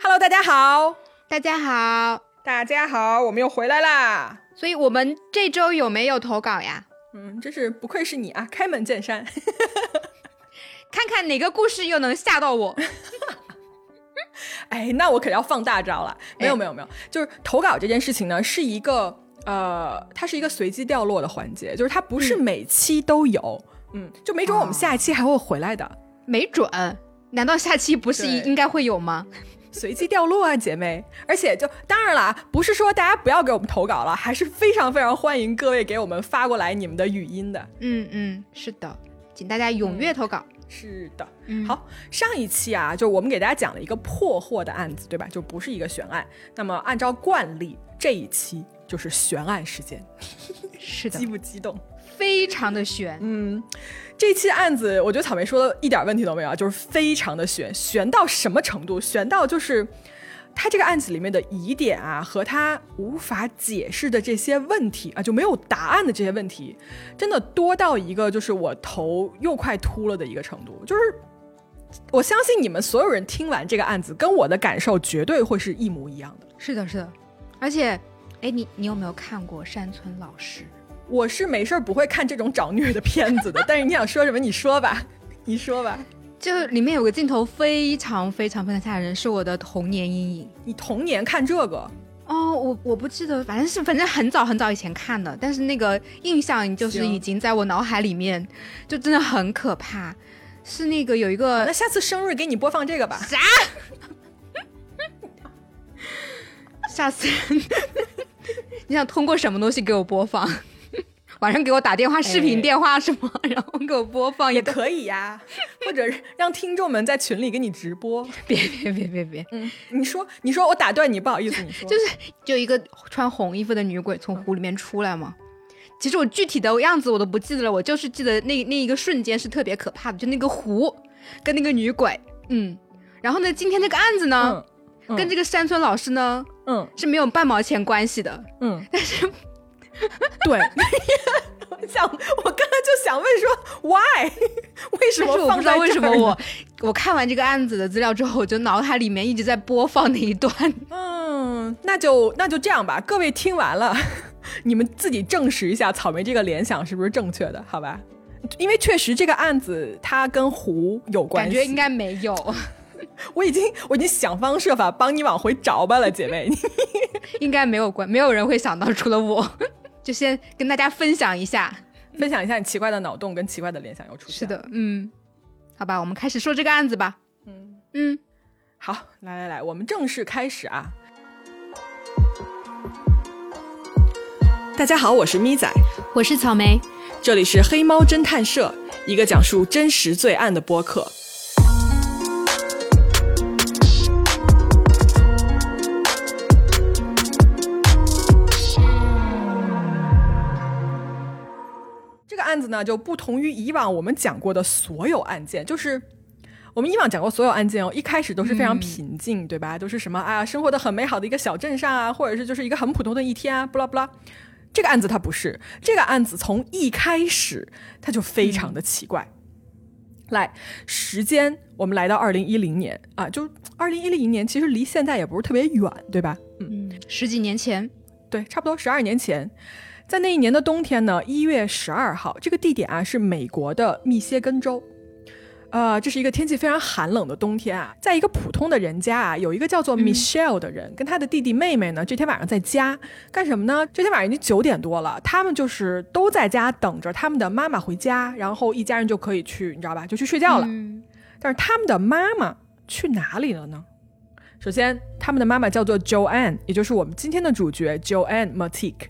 Hello，大家好，大家好，大家好，我们又回来啦。所以我们这周有没有投稿呀？嗯，真是不愧是你啊，开门见山。看看哪个故事又能吓到我。哎，那我可要放大招了。没有没有没有，就是投稿这件事情呢，是一个呃，它是一个随机掉落的环节，就是它不是每期都有。嗯，就没准我们下一期还会回来的。没准？难道下期不是应该会有吗？随机掉落啊，姐妹！而且就当然了，不是说大家不要给我们投稿了，还是非常非常欢迎各位给我们发过来你们的语音的。嗯嗯，是的，请大家踊跃投稿。是的，嗯好，上一期啊，就我们给大家讲了一个破获的案子，对吧？就不是一个悬案。那么按照惯例，这一期就是悬案时间。是的，激不激动？非常的悬。嗯，这期案子，我觉得草莓说的一点问题都没有，就是非常的悬，悬到什么程度？悬到就是。他这个案子里面的疑点啊，和他无法解释的这些问题啊，就没有答案的这些问题，真的多到一个就是我头又快秃了的一个程度。就是我相信你们所有人听完这个案子，跟我的感受绝对会是一模一样的。是的，是的。而且，哎，你你有没有看过山村老师？我是没事儿不会看这种找虐的片子的。但是你想说什么？你说吧，你说吧。就里面有个镜头非常非常非常吓人，是我的童年阴影。你童年看这个？哦，我我不记得，反正是反正很早很早以前看的，但是那个印象就是已经在我脑海里面，就真的很可怕。是那个有一个，那下次生日给你播放这个吧。啥？吓死人你想通过什么东西给我播放？晚上给我打电话，视频电话是吗？然后给我播放也可以呀，或者让听众们在群里给你直播。别别别别别，嗯，你说你说我打断你，不好意思，你说 就是就一个穿红衣服的女鬼从湖里面出来嘛。其实我具体的样子我都不记得了，我就是记得那那一个瞬间是特别可怕的，就那个湖跟那个女鬼，嗯。然后呢，今天这个案子呢，跟这个山村老师呢，嗯，是没有半毛钱关系的，嗯，但是。对，我想，我刚刚就想问说，why？为什么？我不知道为什么我我看完这个案子的资料之后，我就脑海里面一直在播放那一段。嗯，那就那就这样吧，各位听完了，你们自己证实一下草莓这个联想是不是正确的？好吧？因为确实这个案子它跟湖有关系，感觉应该没有。我已经我已经想方设法帮你往回找吧了，姐妹，应该没有关，没有人会想到，除了我。就先跟大家分享一下，分享一下你奇怪的脑洞跟奇怪的联想又出现。是的，嗯，好吧，我们开始说这个案子吧。嗯嗯，好，来来来，我们正式开始啊！大家好，我是咪仔，我是草莓，这里是黑猫侦探社，一个讲述真实罪案的播客。案子呢就不同于以往我们讲过的所有案件，就是我们以往讲过所有案件哦，一开始都是非常平静，对吧？都是什么啊，生活的很美好的一个小镇上啊，或者是就是一个很普通的一天啊，不啦不啦。这个案子它不是，这个案子从一开始它就非常的奇怪。来，时间我们来到二零一零年啊，就二零一零年，其实离现在也不是特别远，对吧？嗯，十几年前，对，差不多十二年前。在那一年的冬天呢，一月十二号，这个地点啊是美国的密歇根州，呃，这是一个天气非常寒冷的冬天啊，在一个普通的人家啊，有一个叫做 Michelle 的人，跟他的弟弟妹妹呢，这天晚上在家干什么呢？这天晚上已经九点多了，他们就是都在家等着他们的妈妈回家，然后一家人就可以去，你知道吧，就去睡觉了。但是他们的妈妈去哪里了呢？首先，他们的妈妈叫做 Joanne，也就是我们今天的主角 Joanne Matique。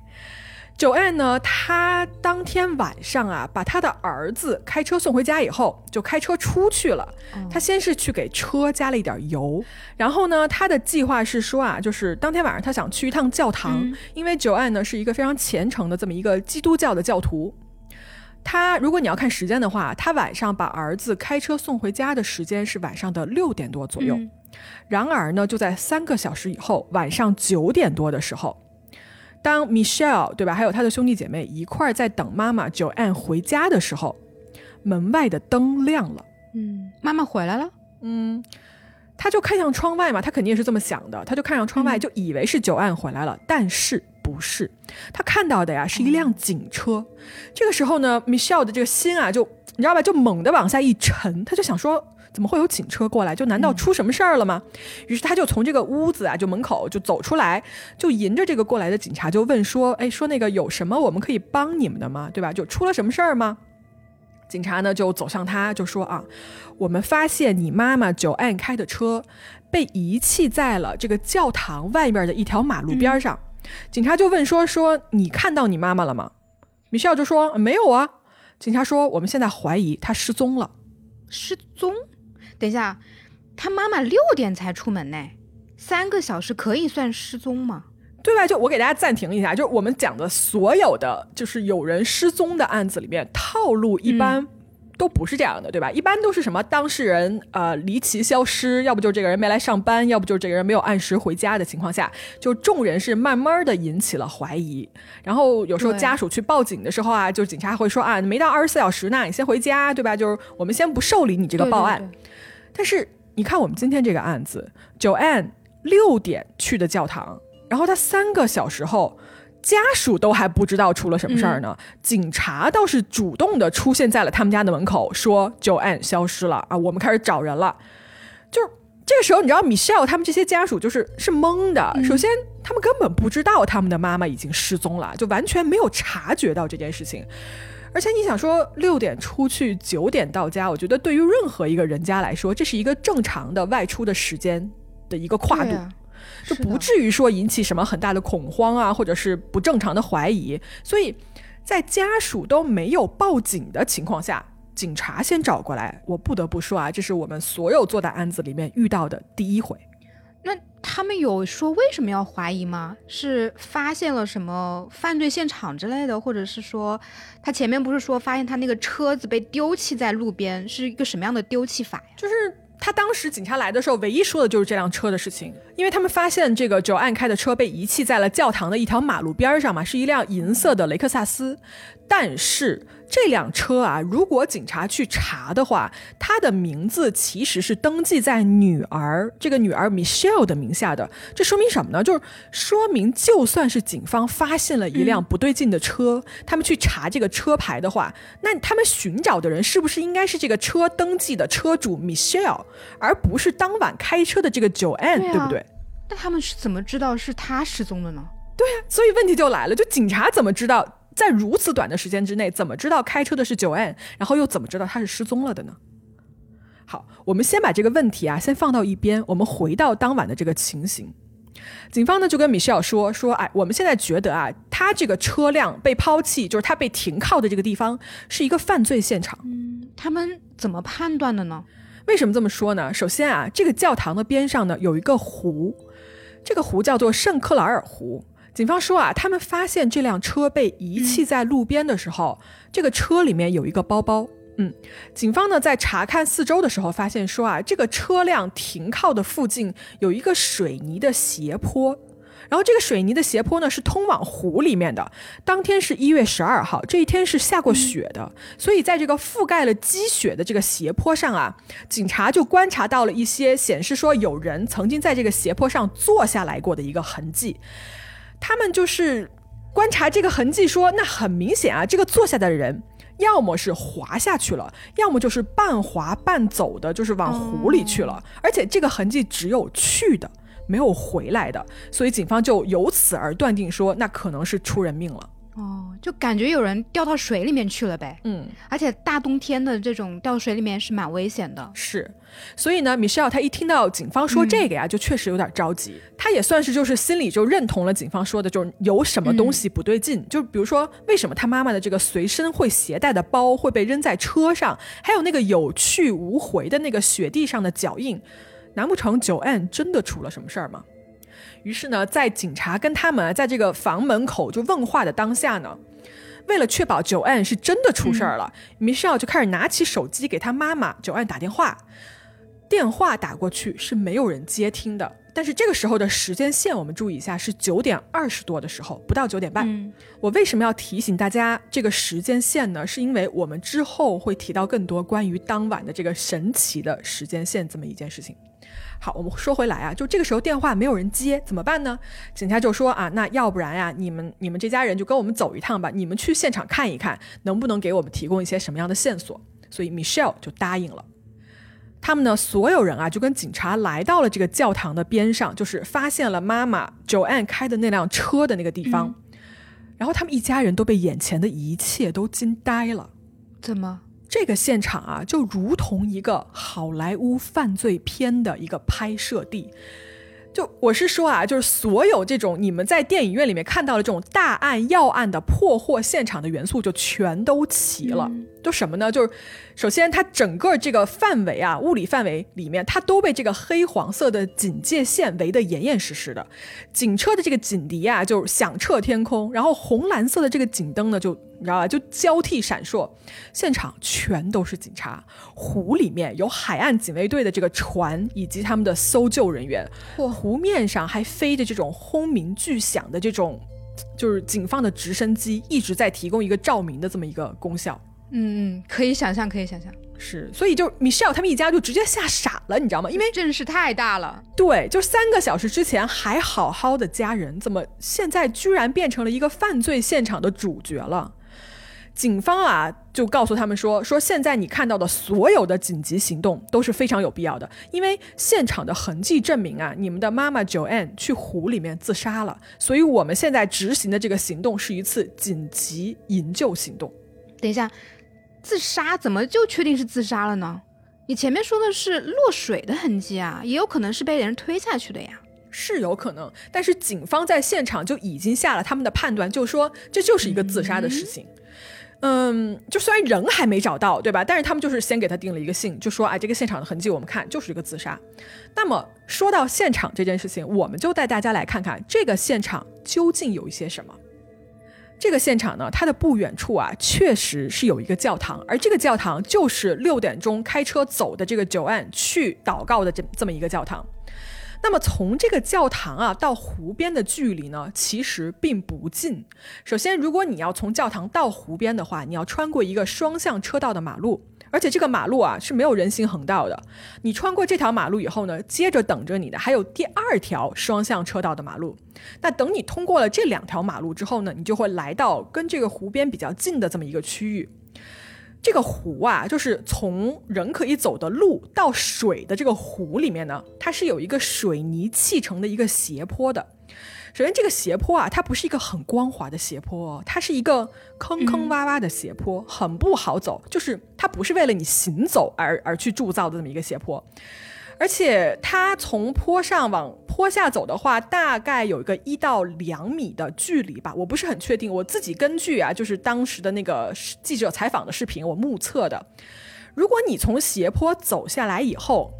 九安呢？他当天晚上啊，把他的儿子开车送回家以后，就开车出去了。他先是去给车加了一点油，然后呢，他的计划是说啊，就是当天晚上他想去一趟教堂，因为九安呢是一个非常虔诚的这么一个基督教的教徒。他如果你要看时间的话，他晚上把儿子开车送回家的时间是晚上的六点多左右。然而呢，就在三个小时以后，晚上九点多的时候。当 Michelle 对吧，还有他的兄弟姐妹一块儿在等妈妈 Joanne 回家的时候，门外的灯亮了。嗯，妈妈回来了。嗯，他就看向窗外嘛，他肯定也是这么想的，他就看向窗外，就以为是九安回来了，但是不是，他看到的呀是一辆警车。这个时候呢，Michelle 的这个心啊，就你知道吧，就猛地往下一沉，他就想说。怎么会有警车过来？就难道出什么事儿了吗？于是他就从这个屋子啊，就门口就走出来，就迎着这个过来的警察就问说：“哎，说那个有什么我们可以帮你们的吗？对吧？就出了什么事儿吗？”警察呢就走向他，就说：“啊，我们发现你妈妈九安开的车被遗弃在了这个教堂外面的一条马路边上。”警察就问说：“说你看到你妈妈了吗？”米歇尔就说：“没有啊。”警察说：“我们现在怀疑她失踪了。”失踪。等一下，他妈妈六点才出门呢，三个小时可以算失踪吗？对吧？就我给大家暂停一下，就是我们讲的所有的就是有人失踪的案子里面，套路一般都不是这样的，对吧？一般都是什么当事人呃离奇消失，要不就是这个人没来上班，要不就是这个人没有按时回家的情况下，就众人是慢慢的引起了怀疑，然后有时候家属去报警的时候啊，就警察会说啊，没到二十四小时呢，你先回家，对吧？就是我们先不受理你这个报案。但是你看，我们今天这个案子，Joanne 六点去的教堂，然后他三个小时后，家属都还不知道出了什么事儿呢。警察倒是主动的出现在了他们家的门口，说 Joanne 消失了啊，我们开始找人了。就是这个时候，你知道 Michelle 他们这些家属就是是懵的。首先，他们根本不知道他们的妈妈已经失踪了，就完全没有察觉到这件事情。而且你想说六点出去九点到家，我觉得对于任何一个人家来说，这是一个正常的外出的时间的一个跨度，就不至于说引起什么很大的恐慌啊，或者是不正常的怀疑。所以在家属都没有报警的情况下，警察先找过来，我不得不说啊，这是我们所有做的案子里面遇到的第一回。那他们有说为什么要怀疑吗？是发现了什么犯罪现场之类的，或者是说他前面不是说发现他那个车子被丢弃在路边，是一个什么样的丢弃法呀？就是他当时警察来的时候，唯一说的就是这辆车的事情，因为他们发现这个九安开的车被遗弃在了教堂的一条马路边上嘛，是一辆银色的雷克萨斯，但是。这辆车啊，如果警察去查的话，他的名字其实是登记在女儿这个女儿 Michelle 的名下的。这说明什么呢？就是说明，就算是警方发现了一辆不对劲的车，他们去查这个车牌的话，那他们寻找的人是不是应该是这个车登记的车主 Michelle，而不是当晚开车的这个 Joanne，对不对？那他们是怎么知道是他失踪的呢？对呀，所以问题就来了，就警察怎么知道？在如此短的时间之内，怎么知道开车的是九 N，然后又怎么知道他是失踪了的呢？好，我们先把这个问题啊，先放到一边，我们回到当晚的这个情形。警方呢就跟米歇尔说说，哎，我们现在觉得啊，他这个车辆被抛弃，就是他被停靠的这个地方是一个犯罪现场。嗯，他们怎么判断的呢？为什么这么说呢？首先啊，这个教堂的边上呢有一个湖，这个湖叫做圣克莱尔湖。警方说啊，他们发现这辆车被遗弃在路边的时候，这个车里面有一个包包。嗯，警方呢在查看四周的时候，发现说啊，这个车辆停靠的附近有一个水泥的斜坡，然后这个水泥的斜坡呢是通往湖里面的。当天是一月十二号，这一天是下过雪的，所以在这个覆盖了积雪的这个斜坡上啊，警察就观察到了一些显示说有人曾经在这个斜坡上坐下来过的一个痕迹。他们就是观察这个痕迹，说那很明显啊，这个坐下的人要么是滑下去了，要么就是半滑半走的，就是往湖里去了。而且这个痕迹只有去的，没有回来的，所以警方就由此而断定说，那可能是出人命了。哦，就感觉有人掉到水里面去了呗。嗯，而且大冬天的这种掉水里面是蛮危险的。是，所以呢，米歇尔他一听到警方说这个呀，就确实有点着急。他也算是就是心里就认同了警方说的，就是有什么东西不对劲。就比如说，为什么他妈妈的这个随身会携带的包会被扔在车上，还有那个有去无回的那个雪地上的脚印，难不成九 N 真的出了什么事儿吗？于是呢，在警察跟他们在这个房门口就问话的当下呢，为了确保九安是真的出事儿了，Michelle 就开始拿起手机给他妈妈九安打电话。电话打过去是没有人接听的，但是这个时候的时间线我们注意一下，是九点二十多的时候，不到九点半。我为什么要提醒大家这个时间线呢？是因为我们之后会提到更多关于当晚的这个神奇的时间线这么一件事情。好，我们说回来啊，就这个时候电话没有人接，怎么办呢？警察就说啊，那要不然呀，你们你们这家人就跟我们走一趟吧，你们去现场看一看，能不能给我们提供一些什么样的线索？所以 Michelle 就答应了。他们呢，所有人啊，就跟警察来到了这个教堂的边上，就是发现了妈妈 Joanne 开的那辆车的那个地方。然后他们一家人都被眼前的一切都惊呆了。怎么？这个现场啊，就如同一个好莱坞犯罪片的一个拍摄地。就我是说啊，就是所有这种你们在电影院里面看到的这种大案要案的破获现场的元素，就全都齐了。就什么呢？就是首先它整个这个范围啊，物理范围里面，它都被这个黑黄色的警戒线围得严严实实的。警车的这个警笛啊，就响彻天空。然后红蓝色的这个警灯呢，就你知道吧，就交替闪烁。现场全都是警察，湖里面有海岸警卫队的这个船以及他们的搜救人员。湖面上还飞着这种轰鸣巨响的这种，就是警方的直升机一直在提供一个照明的这么一个功效。嗯嗯，可以想象，可以想象，是，所以就 Michelle 他们一家就直接吓傻了，你知道吗？因为阵势太大了。对，就三个小时之前还好好的家人，怎么现在居然变成了一个犯罪现场的主角了？警方啊，就告诉他们说，说现在你看到的所有的紧急行动都是非常有必要的，因为现场的痕迹证明啊，你们的妈妈 Joanne 去湖里面自杀了，所以我们现在执行的这个行动是一次紧急营救行动。等一下。自杀怎么就确定是自杀了呢？你前面说的是落水的痕迹啊，也有可能是被人推下去的呀，是有可能。但是警方在现场就已经下了他们的判断，就说这就是一个自杀的事情。嗯，嗯就虽然人还没找到，对吧？但是他们就是先给他定了一个性，就说啊，这个现场的痕迹我们看就是一个自杀。那么说到现场这件事情，我们就带大家来看看这个现场究竟有一些什么。这个现场呢，它的不远处啊，确实是有一个教堂，而这个教堂就是六点钟开车走的这个九案去祷告的这这么一个教堂。那么从这个教堂啊到湖边的距离呢，其实并不近。首先，如果你要从教堂到湖边的话，你要穿过一个双向车道的马路。而且这个马路啊是没有人行横道的，你穿过这条马路以后呢，接着等着你的还有第二条双向车道的马路。那等你通过了这两条马路之后呢，你就会来到跟这个湖边比较近的这么一个区域。这个湖啊，就是从人可以走的路到水的这个湖里面呢，它是有一个水泥砌成的一个斜坡的。首先，这个斜坡啊，它不是一个很光滑的斜坡，它是一个坑坑洼洼的斜坡，很不好走。就是它不是为了你行走而而去铸造的这么一个斜坡，而且它从坡上往坡下走的话，大概有一个一到两米的距离吧，我不是很确定。我自己根据啊，就是当时的那个记者采访的视频，我目测的。如果你从斜坡走下来以后，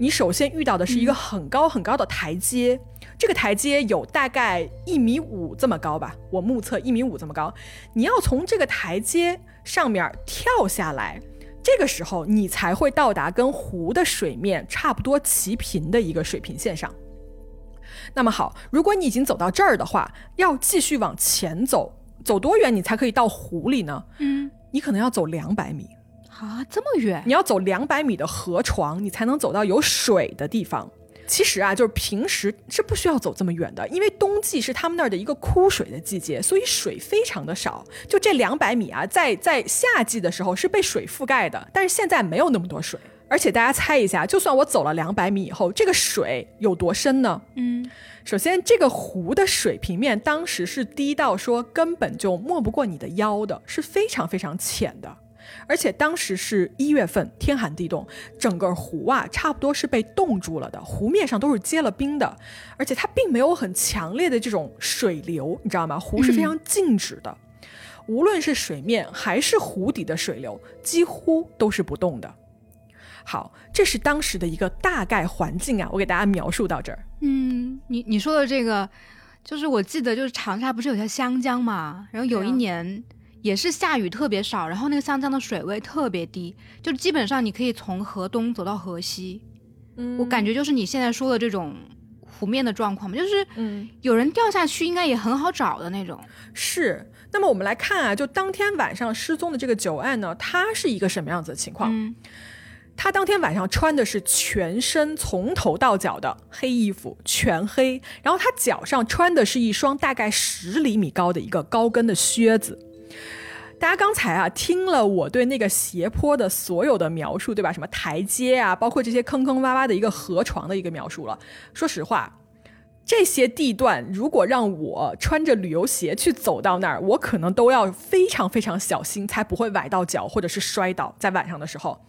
你首先遇到的是一个很高很高的台阶。这个台阶有大概一米五这么高吧，我目测一米五这么高。你要从这个台阶上面跳下来，这个时候你才会到达跟湖的水面差不多齐平的一个水平线上。那么好，如果你已经走到这儿的话，要继续往前走，走多远你才可以到湖里呢？嗯，你可能要走两百米啊，这么远？你要走两百米的河床，你才能走到有水的地方。其实啊，就是平时是不需要走这么远的，因为冬季是他们那儿的一个枯水的季节，所以水非常的少。就这两百米啊，在在夏季的时候是被水覆盖的，但是现在没有那么多水。而且大家猜一下，就算我走了两百米以后，这个水有多深呢？嗯，首先这个湖的水平面当时是低到说根本就没不过你的腰的，是非常非常浅的。而且当时是一月份，天寒地冻，整个湖啊，差不多是被冻住了的，湖面上都是结了冰的，而且它并没有很强烈的这种水流，你知道吗？湖是非常静止的，无论是水面还是湖底的水流，几乎都是不动的。好，这是当时的一个大概环境啊，我给大家描述到这儿。嗯，你你说的这个，就是我记得就是长沙不是有条湘江嘛，然后有一年。也是下雨特别少，然后那个湘江的水位特别低，就基本上你可以从河东走到河西。嗯，我感觉就是你现在说的这种湖面的状况嘛，就是嗯，有人掉下去应该也很好找的那种。是。那么我们来看啊，就当天晚上失踪的这个九案呢，他是一个什么样子的情况？他当天晚上穿的是全身从头到脚的黑衣服，全黑。然后他脚上穿的是一双大概十厘米高的一个高跟的靴子。大家刚才啊听了我对那个斜坡的所有的描述，对吧？什么台阶啊，包括这些坑坑洼洼的一个河床的一个描述了。说实话，这些地段如果让我穿着旅游鞋去走到那儿，我可能都要非常非常小心，才不会崴到脚或者是摔倒。在晚上的时候。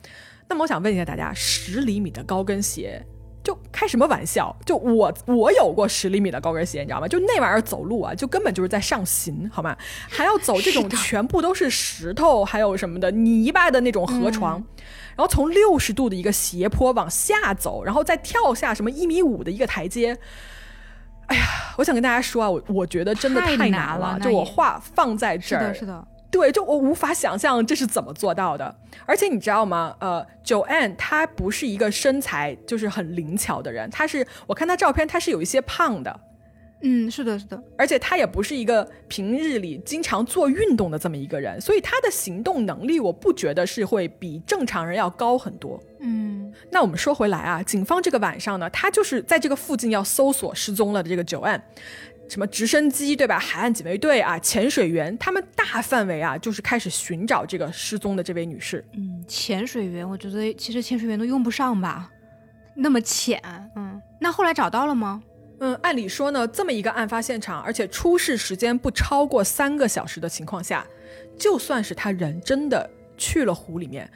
那么我想问一下大家，十厘米的高跟鞋，就开什么玩笑？就我我有过十厘米的高跟鞋，你知道吗？就那玩意儿走路啊，就根本就是在上行，好吗？还要走这种 全部都是石头，还有什么的泥巴的那种河床，然后从六十度的一个斜坡往下走，然后再跳下什么一米五的一个台阶。哎呀，我想跟大家说啊，我我觉得真的太难了。就我话放在这儿，是的，是的。对，就我无法想象这是怎么做到的。而且你知道吗？呃，Joanne 她不是一个身材就是很灵巧的人，她是我看她照片，她是有一些胖的。嗯，是的，是的。而且她也不是一个平日里经常做运动的这么一个人，所以她的行动能力我不觉得是会比正常人要高很多。嗯，那我们说回来啊，警方这个晚上呢，他就是在这个附近要搜索失踪了的这个 Joanne。什么直升机对吧？海岸警卫队啊，潜水员，他们大范围啊，就是开始寻找这个失踪的这位女士。嗯，潜水员，我觉得其实潜水员都用不上吧，那么浅。嗯，那后来找到了吗？嗯，按理说呢，这么一个案发现场，而且出事时间不超过三个小时的情况下，就算是他人真的去了湖里面。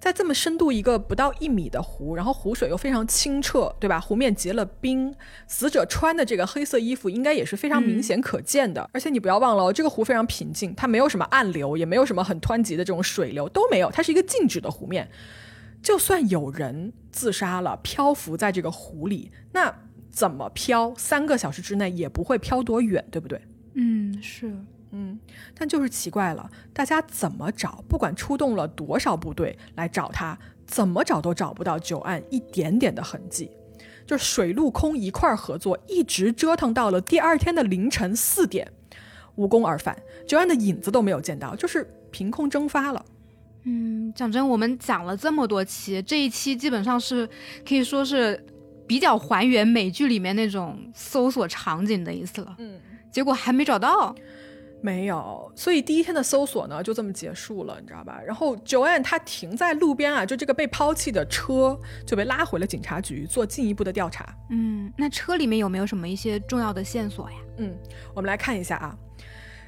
在这么深度一个不到一米的湖，然后湖水又非常清澈，对吧？湖面结了冰，死者穿的这个黑色衣服应该也是非常明显可见的。而且你不要忘了，哦这个湖非常平静，它没有什么暗流，也没有什么很湍急的这种水流，都没有，它是一个静止的湖面。就算有人自杀了，漂浮在这个湖里，那怎么漂？三个小时之内也不会漂多远，对不对？嗯，是。嗯，但就是奇怪了，大家怎么找？不管出动了多少部队来找他，怎么找都找不到九案一点点的痕迹。就是水陆空一块儿合作，一直折腾到了第二天的凌晨四点，无功而返，九案的影子都没有见到，就是凭空蒸发了。嗯，讲真，我们讲了这么多期，这一期基本上是可以说是比较还原美剧里面那种搜索场景的意思了。嗯，结果还没找到。没有，所以第一天的搜索呢就这么结束了，你知道吧？然后 Joanne 她停在路边啊，就这个被抛弃的车就被拉回了警察局做进一步的调查。嗯，那车里面有没有什么一些重要的线索呀？嗯，我们来看一下啊。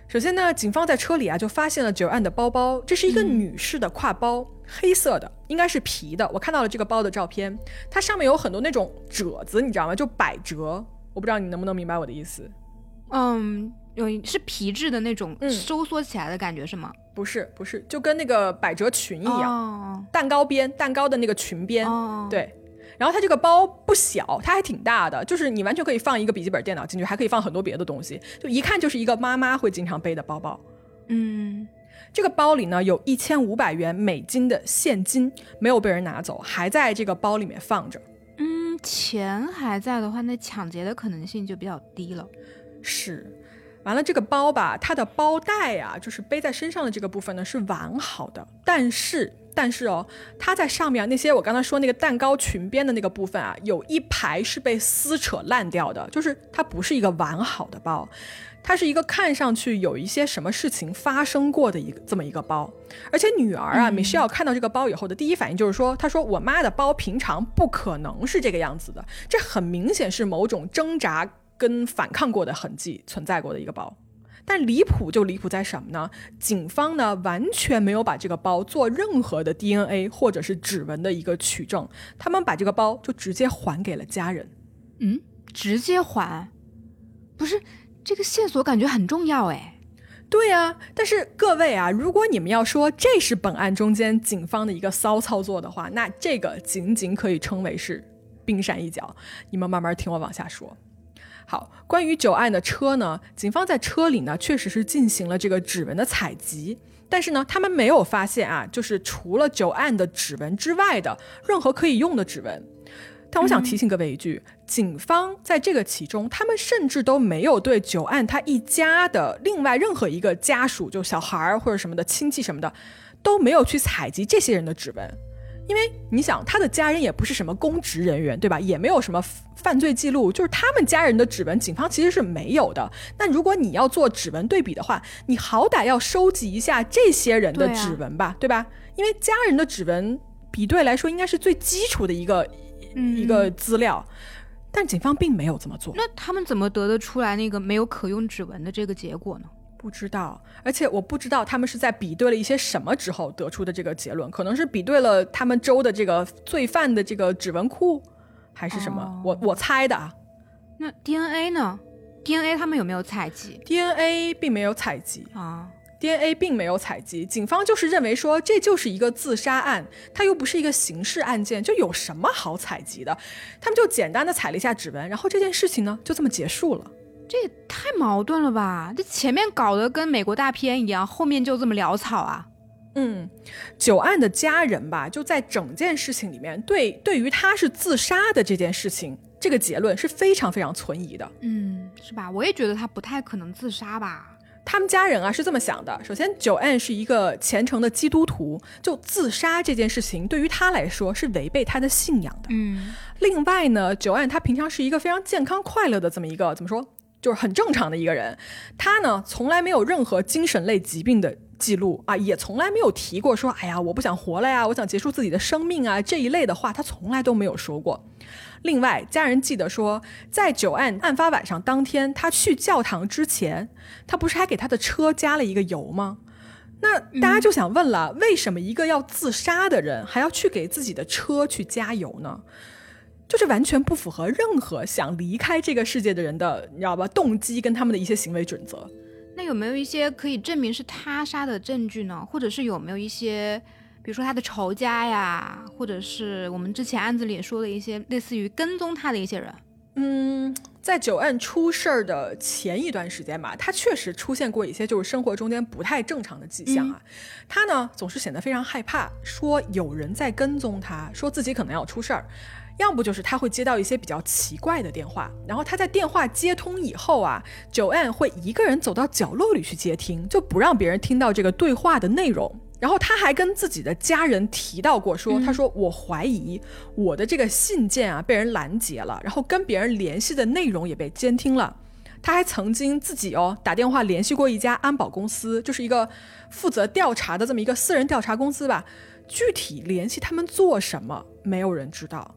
首先呢，警方在车里啊就发现了 Joanne 的包包，这是一个女士的挎包，黑色的，应该是皮的。我看到了这个包的照片，它上面有很多那种褶子，你知道吗？就百褶。我不知道你能不能明白我的意思。嗯。有是皮质的那种收缩起来的感觉是吗？不是，不是，就跟那个百褶裙一样，蛋糕边，蛋糕的那个裙边。对，然后它这个包不小，它还挺大的，就是你完全可以放一个笔记本电脑进去，还可以放很多别的东西，就一看就是一个妈妈会经常背的包包。嗯，这个包里呢有一千五百元美金的现金，没有被人拿走，还在这个包里面放着。嗯，钱还在的话，那抢劫的可能性就比较低了。是。完了，这个包吧，它的包带啊，就是背在身上的这个部分呢是完好的，但是但是哦，它在上面那些我刚才说那个蛋糕裙边的那个部分啊，有一排是被撕扯烂掉的，就是它不是一个完好的包，它是一个看上去有一些什么事情发生过的一个这么一个包，而且女儿啊，Michelle 看到这个包以后的第一反应就是说，她说我妈的包平常不可能是这个样子的，这很明显是某种挣扎。跟反抗过的痕迹存在过的一个包，但离谱就离谱在什么呢？警方呢完全没有把这个包做任何的 DNA 或者是指纹的一个取证，他们把这个包就直接还给了家人。嗯，直接还？不是这个线索感觉很重要哎。对啊，但是各位啊，如果你们要说这是本案中间警方的一个骚操作的话，那这个仅仅可以称为是冰山一角。你们慢慢听我往下说。好，关于九案的车呢，警方在车里呢确实是进行了这个指纹的采集，但是呢，他们没有发现啊，就是除了九案的指纹之外的任何可以用的指纹。但我想提醒各位一句，警方在这个其中，他们甚至都没有对九案他一家的另外任何一个家属，就小孩儿或者什么的亲戚什么的，都没有去采集这些人的指纹。因为你想，他的家人也不是什么公职人员，对吧？也没有什么犯罪记录，就是他们家人的指纹，警方其实是没有的。那如果你要做指纹对比的话，你好歹要收集一下这些人的指纹吧，对吧？因为家人的指纹比对来说，应该是最基础的一个一个资料，但警方并没有这么做。那他们怎么得得出来那个没有可用指纹的这个结果呢？不知道，而且我不知道他们是在比对了一些什么之后得出的这个结论，可能是比对了他们州的这个罪犯的这个指纹库，还是什么？我我猜的啊。那 DNA 呢？DNA 他们有没有采集？DNA 并没有采集啊，DNA 并没有采集。警方就是认为说这就是一个自杀案，它又不是一个刑事案件，就有什么好采集的？他们就简单的采了一下指纹，然后这件事情呢就这么结束了。这也太矛盾了吧！这前面搞得跟美国大片一样，后面就这么潦草啊。嗯，九案的家人吧，就在整件事情里面，对对于他是自杀的这件事情，这个结论是非常非常存疑的。嗯，是吧？我也觉得他不太可能自杀吧。他们家人啊是这么想的：首先，九案是一个虔诚的基督徒，就自杀这件事情对于他来说是违背他的信仰的。嗯，另外呢，九案他平常是一个非常健康快乐的这么一个怎么说？就是很正常的一个人，他呢从来没有任何精神类疾病的记录啊，也从来没有提过说，哎呀，我不想活了呀，我想结束自己的生命啊这一类的话，他从来都没有说过。另外，家人记得说，在九案案发晚上当天，他去教堂之前，他不是还给他的车加了一个油吗？那大家就想问了，为什么一个要自杀的人还要去给自己的车去加油呢？就是完全不符合任何想离开这个世界的人的，你知道吧？动机跟他们的一些行为准则。那有没有一些可以证明是他杀的证据呢？或者是有没有一些，比如说他的仇家呀，或者是我们之前案子里说的一些类似于跟踪他的一些人？嗯，在九案出事儿的前一段时间吧，他确实出现过一些就是生活中间不太正常的迹象啊。他呢总是显得非常害怕，说有人在跟踪他，说自己可能要出事儿。要不就是他会接到一些比较奇怪的电话，然后他在电话接通以后啊，九 N 会一个人走到角落里去接听，就不让别人听到这个对话的内容。然后他还跟自己的家人提到过，说他说我怀疑我的这个信件啊被人拦截了，然后跟别人联系的内容也被监听了。他还曾经自己哦打电话联系过一家安保公司，就是一个负责调查的这么一个私人调查公司吧。具体联系他们做什么，没有人知道。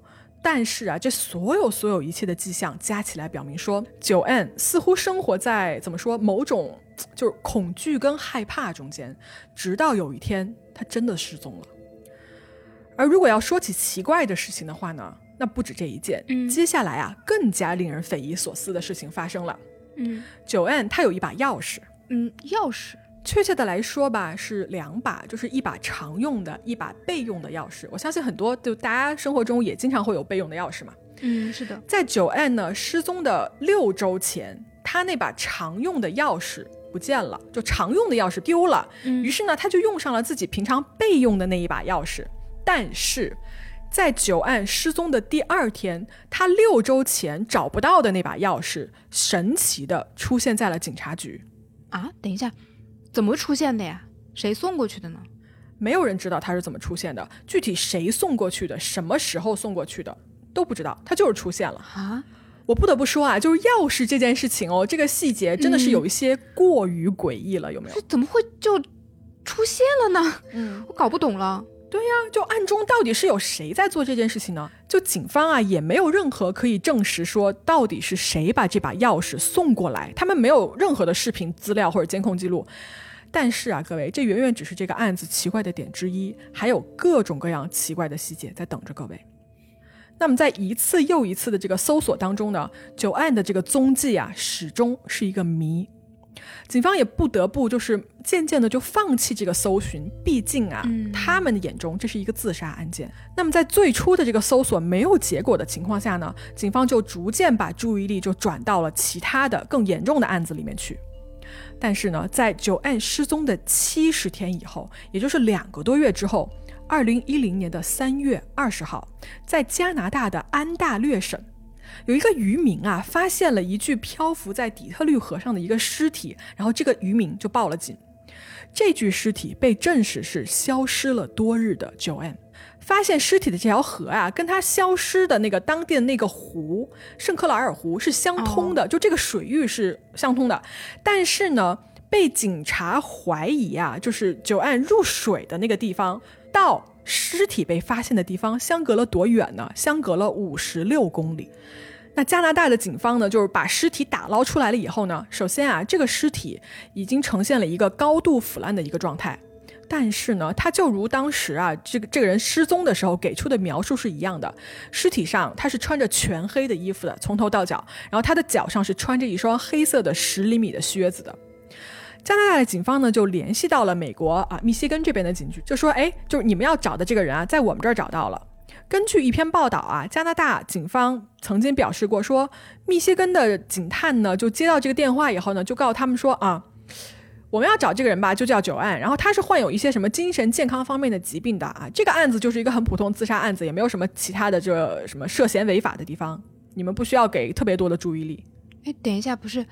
但是啊，这所有所有一切的迹象加起来表明说，九 N 似乎生活在怎么说某种 就是恐惧跟害怕中间，直到有一天他真的失踪了。而如果要说起奇怪的事情的话呢，那不止这一件。嗯，接下来啊，更加令人匪夷所思的事情发生了。嗯，九 N 他有一把钥匙。嗯，钥匙。确切的来说吧，是两把，就是一把常用的，一把备用的钥匙。我相信很多就大家生活中也经常会有备用的钥匙嘛。嗯，是的。在九 N 呢失踪的六周前，他那把常用的钥匙不见了，就常用的钥匙丢了。于是呢，他就用上了自己平常备用的那一把钥匙。但是在九 N 失踪的第二天，他六周前找不到的那把钥匙，神奇的出现在了警察局。啊，等一下。怎么出现的呀？谁送过去的呢？没有人知道他是怎么出现的，具体谁送过去的，什么时候送过去的都不知道，他就是出现了啊！我不得不说啊，就是钥匙这件事情哦，这个细节真的是有一些过于诡异了，有没有？怎么会就出现了呢？嗯，我搞不懂了。对呀，就暗中到底是有谁在做这件事情呢？就警方啊，也没有任何可以证实说到底是谁把这把钥匙送过来，他们没有任何的视频资料或者监控记录。但是啊，各位，这远远只是这个案子奇怪的点之一，还有各种各样奇怪的细节在等着各位。那么在一次又一次的这个搜索当中呢，九案的这个踪迹啊，始终是一个谜。警方也不得不就是渐渐的就放弃这个搜寻，毕竟啊，他们的眼中这是一个自杀案件。那么在最初的这个搜索没有结果的情况下呢，警方就逐渐把注意力就转到了其他的更严重的案子里面去。但是呢，在九 N 失踪的七十天以后，也就是两个多月之后，二零一零年的三月二十号，在加拿大的安大略省，有一个渔民啊，发现了一具漂浮在底特律河上的一个尸体，然后这个渔民就报了警。这具尸体被证实是消失了多日的九 N。发现尸体的这条河啊，跟他消失的那个当地的那个湖圣克劳尔湖是相通的，就这个水域是相通的。但是呢，被警察怀疑啊，就是九案入水的那个地方到尸体被发现的地方相隔了多远呢？相隔了五十六公里。那加拿大的警方呢，就是把尸体打捞出来了以后呢，首先啊，这个尸体已经呈现了一个高度腐烂的一个状态。但是呢，他就如当时啊，这个这个人失踪的时候给出的描述是一样的。尸体上他是穿着全黑的衣服的，从头到脚，然后他的脚上是穿着一双黑色的十厘米的靴子的。加拿大的警方呢，就联系到了美国啊，密歇根这边的警局，就说：“哎，就是你们要找的这个人啊，在我们这儿找到了。”根据一篇报道啊，加拿大警方曾经表示过，说密歇根的警探呢，就接到这个电话以后呢，就告诉他们说啊。我们要找这个人吧，就叫九案，然后他是患有一些什么精神健康方面的疾病的啊。这个案子就是一个很普通自杀案子，也没有什么其他的这什么涉嫌违法的地方，你们不需要给特别多的注意力。哎，等一下，不是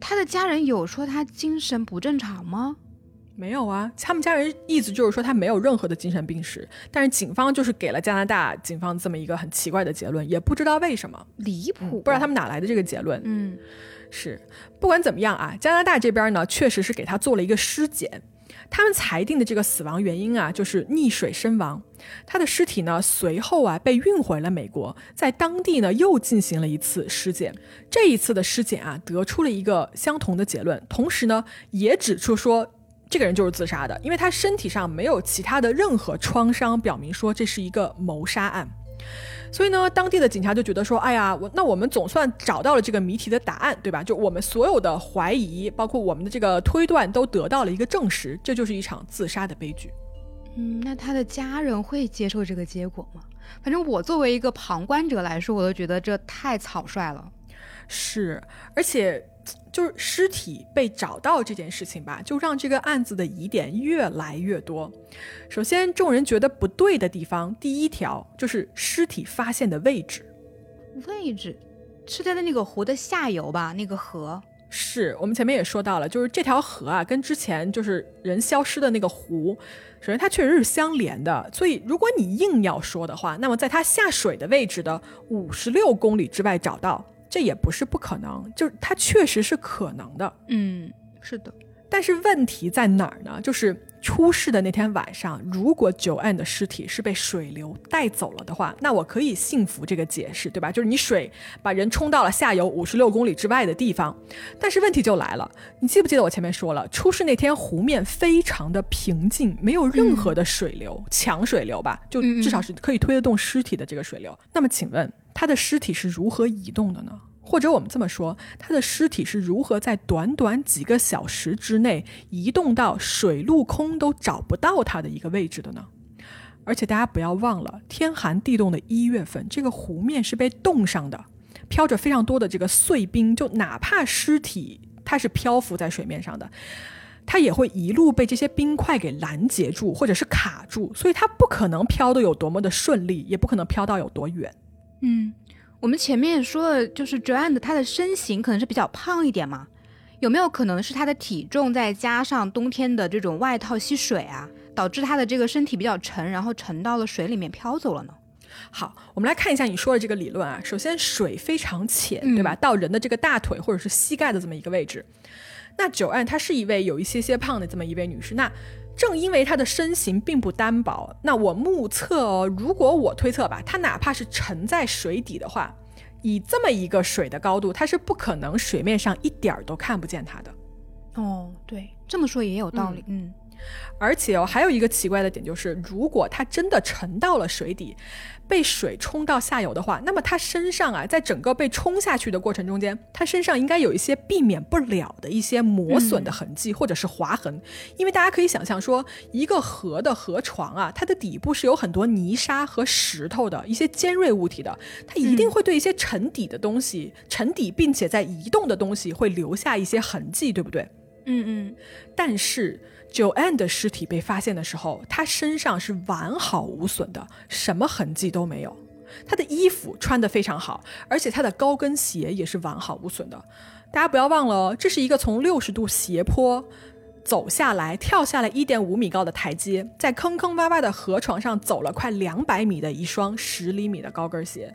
他的家人有说他精神不正常吗？没有啊，他们家人意思就是说他没有任何的精神病史，但是警方就是给了加拿大警方这么一个很奇怪的结论，也不知道为什么，离谱，不知道他们哪来的这个结论。嗯。是，不管怎么样啊，加拿大这边呢，确实是给他做了一个尸检，他们裁定的这个死亡原因啊，就是溺水身亡。他的尸体呢，随后啊被运回了美国，在当地呢又进行了一次尸检。这一次的尸检啊，得出了一个相同的结论，同时呢，也指出说这个人就是自杀的，因为他身体上没有其他的任何创伤，表明说这是一个谋杀案。所以呢，当地的警察就觉得说，哎呀，我那我们总算找到了这个谜题的答案，对吧？就我们所有的怀疑，包括我们的这个推断，都得到了一个证实，这就是一场自杀的悲剧。嗯，那他的家人会接受这个结果吗？反正我作为一个旁观者来说，我都觉得这太草率了。是，而且。就是尸体被找到这件事情吧，就让这个案子的疑点越来越多。首先，众人觉得不对的地方，第一条就是尸体发现的位置。位置是在那个湖的下游吧？那个河是我们前面也说到了，就是这条河啊，跟之前就是人消失的那个湖，首先它确实是相连的。所以，如果你硬要说的话，那么在它下水的位置的五十六公里之外找到。这也不是不可能，就是它确实是可能的。嗯，是的。但是问题在哪儿呢？就是出事的那天晚上，如果九案的尸体是被水流带走了的话，那我可以信服这个解释，对吧？就是你水把人冲到了下游五十六公里之外的地方。但是问题就来了，你记不记得我前面说了，出事那天湖面非常的平静，没有任何的水流，强水流吧？就至少是可以推得动尸体的这个水流。那么请问？他的尸体是如何移动的呢？或者我们这么说，他的尸体是如何在短短几个小时之内移动到水陆空都找不到他的一个位置的呢？而且大家不要忘了，天寒地冻的一月份，这个湖面是被冻上的，飘着非常多的这个碎冰，就哪怕尸体它是漂浮在水面上的，它也会一路被这些冰块给拦截住，或者是卡住，所以它不可能飘得有多么的顺利，也不可能飘到有多远。嗯，我们前面也说了，就是 Joanne 她的身形可能是比较胖一点嘛，有没有可能是她的体重再加上冬天的这种外套吸水啊，导致她的这个身体比较沉，然后沉到了水里面飘走了呢？好，我们来看一下你说的这个理论啊。首先，水非常浅，对吧？到人的这个大腿或者是膝盖的这么一个位置。那 Joanne 她是一位有一些些胖的这么一位女士，那。正因为他的身形并不单薄，那我目测哦，如果我推测吧，他哪怕是沉在水底的话，以这么一个水的高度，他是不可能水面上一点儿都看不见他的。哦，对，这么说也有道理，嗯。而且哦，还有一个奇怪的点就是，如果它真的沉到了水底，被水冲到下游的话，那么它身上啊，在整个被冲下去的过程中间，它身上应该有一些避免不了的一些磨损的痕迹或者是划痕，因为大家可以想象说，一个河的河床啊，它的底部是有很多泥沙和石头的一些尖锐物体的，它一定会对一些沉底的东西、沉底并且在移动的东西会留下一些痕迹，对不对？嗯嗯，但是。九安的尸体被发现的时候，她身上是完好无损的，什么痕迹都没有。她的衣服穿得非常好，而且她的高跟鞋也是完好无损的。大家不要忘了哦，这是一个从六十度斜坡走下来，跳下来一点五米高的台阶，在坑坑洼洼的河床上走了快两百米的一双十厘米的高跟鞋。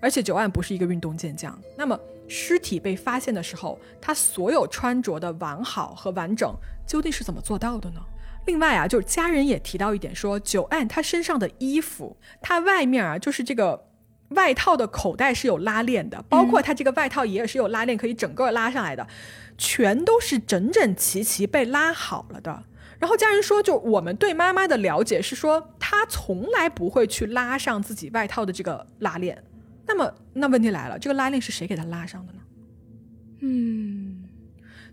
而且九安不是一个运动健将，那么尸体被发现的时候，他所有穿着的完好和完整，究竟是怎么做到的呢？另外啊，就是家人也提到一点，说九安他身上的衣服，他外面啊，就是这个外套的口袋是有拉链的，包括他这个外套也是有拉链，可以整个拉上来的，全都是整整齐齐被拉好了的。然后家人说，就我们对妈妈的了解是说，她从来不会去拉上自己外套的这个拉链。那么，那问题来了，这个拉链是谁给他拉上的呢？嗯，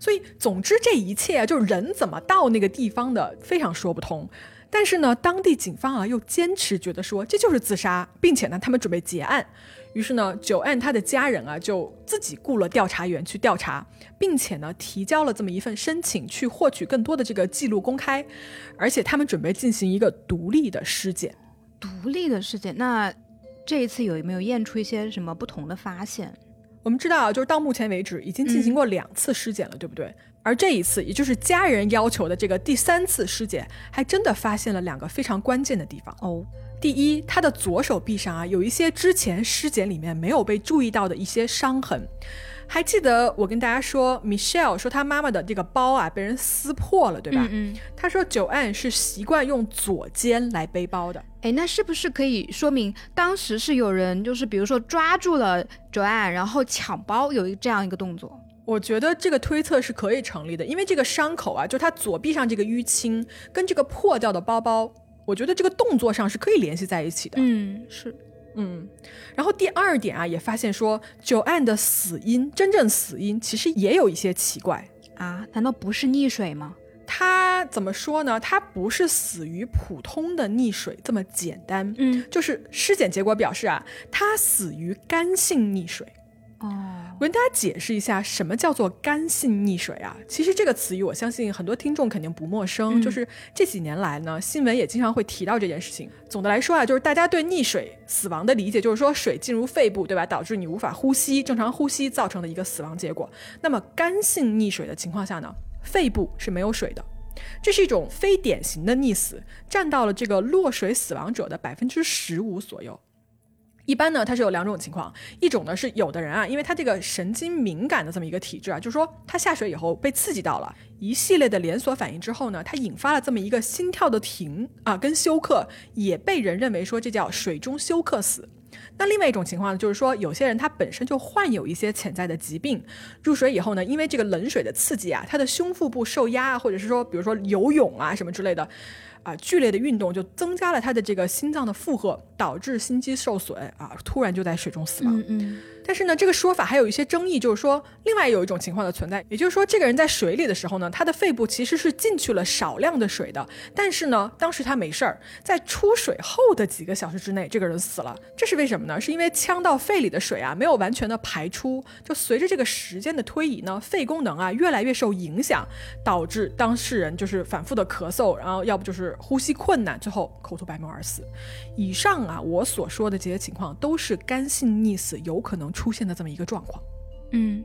所以，总之这一切啊，就是人怎么到那个地方的，非常说不通。但是呢，当地警方啊又坚持觉得说这就是自杀，并且呢，他们准备结案。于是呢，九案他的家人啊就自己雇了调查员去调查，并且呢提交了这么一份申请，去获取更多的这个记录公开。而且他们准备进行一个独立的尸检，独立的尸检那。这一次有没有验出一些什么不同的发现？我们知道，就是到目前为止已经进行过两次尸检了，对不对？而这一次，也就是家人要求的这个第三次尸检，还真的发现了两个非常关键的地方哦。第一，他的左手臂上啊有一些之前尸检里面没有被注意到的一些伤痕。还记得我跟大家说，Michelle 说她妈妈的这个包啊被人撕破了，对吧？嗯。她说九安是习惯用左肩来背包的。哎，那是不是可以说明当时是有人就是比如说抓住了九安，然后抢包，有一这样一个动作？我觉得这个推测是可以成立的，因为这个伤口啊，就他左臂上这个淤青跟这个破掉的包包，我觉得这个动作上是可以联系在一起的。嗯，是。嗯，然后第二点啊，也发现说，九案的死因，真正死因其实也有一些奇怪啊，难道不是溺水吗？他怎么说呢？他不是死于普通的溺水这么简单，嗯，就是尸检结果表示啊，他死于干性溺水。哦。我跟大家解释一下，什么叫做干性溺水啊？其实这个词语，我相信很多听众肯定不陌生。就是这几年来呢，新闻也经常会提到这件事情。总的来说啊，就是大家对溺水死亡的理解，就是说水进入肺部，对吧？导致你无法呼吸，正常呼吸造成的一个死亡结果。那么干性溺水的情况下呢，肺部是没有水的，这是一种非典型的溺死，占到了这个落水死亡者的百分之十五左右。一般呢，它是有两种情况，一种呢是有的人啊，因为他这个神经敏感的这么一个体质啊，就是说他下水以后被刺激到了，一系列的连锁反应之后呢，它引发了这么一个心跳的停啊，跟休克，也被人认为说这叫水中休克死。那另外一种情况呢，就是说有些人他本身就患有一些潜在的疾病，入水以后呢，因为这个冷水的刺激啊，他的胸腹部受压啊，或者是说比如说游泳啊什么之类的。啊，剧烈的运动就增加了他的这个心脏的负荷，导致心肌受损啊，突然就在水中死亡。嗯。但是呢，这个说法还有一些争议，就是说，另外有一种情况的存在，也就是说，这个人在水里的时候呢，他的肺部其实是进去了少量的水的，但是呢，当时他没事儿，在出水后的几个小时之内，这个人死了。这是为什么呢？是因为呛到肺里的水啊，没有完全的排出，就随着这个时间的推移呢，肺功能啊越来越受影响，导致当事人就是反复的咳嗽，然后要不就是呼吸困难，最后口吐白沫而死。以上啊，我所说的这些情况都是干性溺死有可能出现的这么一个状况。嗯，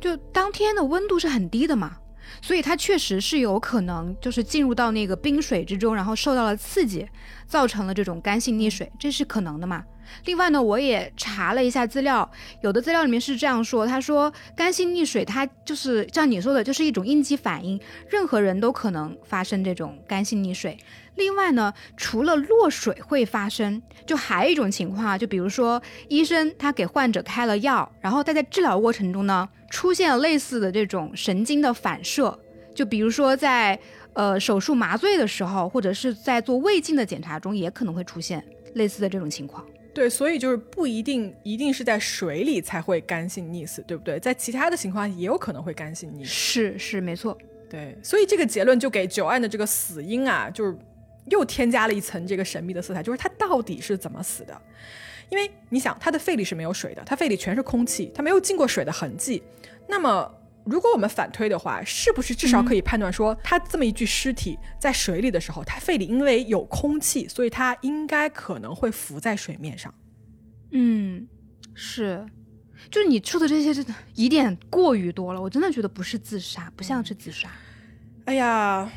就当天的温度是很低的嘛，所以它确实是有可能就是进入到那个冰水之中，然后受到了刺激，造成了这种干性溺水，这是可能的嘛。另外呢，我也查了一下资料，有的资料里面是这样说，他说干性溺水它就是像你说的，就是一种应激反应，任何人都可能发生这种干性溺水。另外呢，除了落水会发生，就还有一种情况，就比如说医生他给患者开了药，然后他在治疗过程中呢，出现了类似的这种神经的反射，就比如说在呃手术麻醉的时候，或者是在做胃镜的检查中，也可能会出现类似的这种情况。对，所以就是不一定一定是在水里才会干性溺死，对不对？在其他的情况也有可能会干性溺死。是是没错，对，所以这个结论就给九案的这个死因啊，就是。又添加了一层这个神秘的色彩，就是他到底是怎么死的？因为你想，他的肺里是没有水的，他肺里全是空气，他没有进过水的痕迹。那么，如果我们反推的话，是不是至少可以判断说，他这么一具尸体在水里的时候，他肺里因为有空气，所以他应该可能会浮在水面上？嗯，是，就是你出的这些，真的疑点过于多了，我真的觉得不是自杀，不像是自杀。哎呀，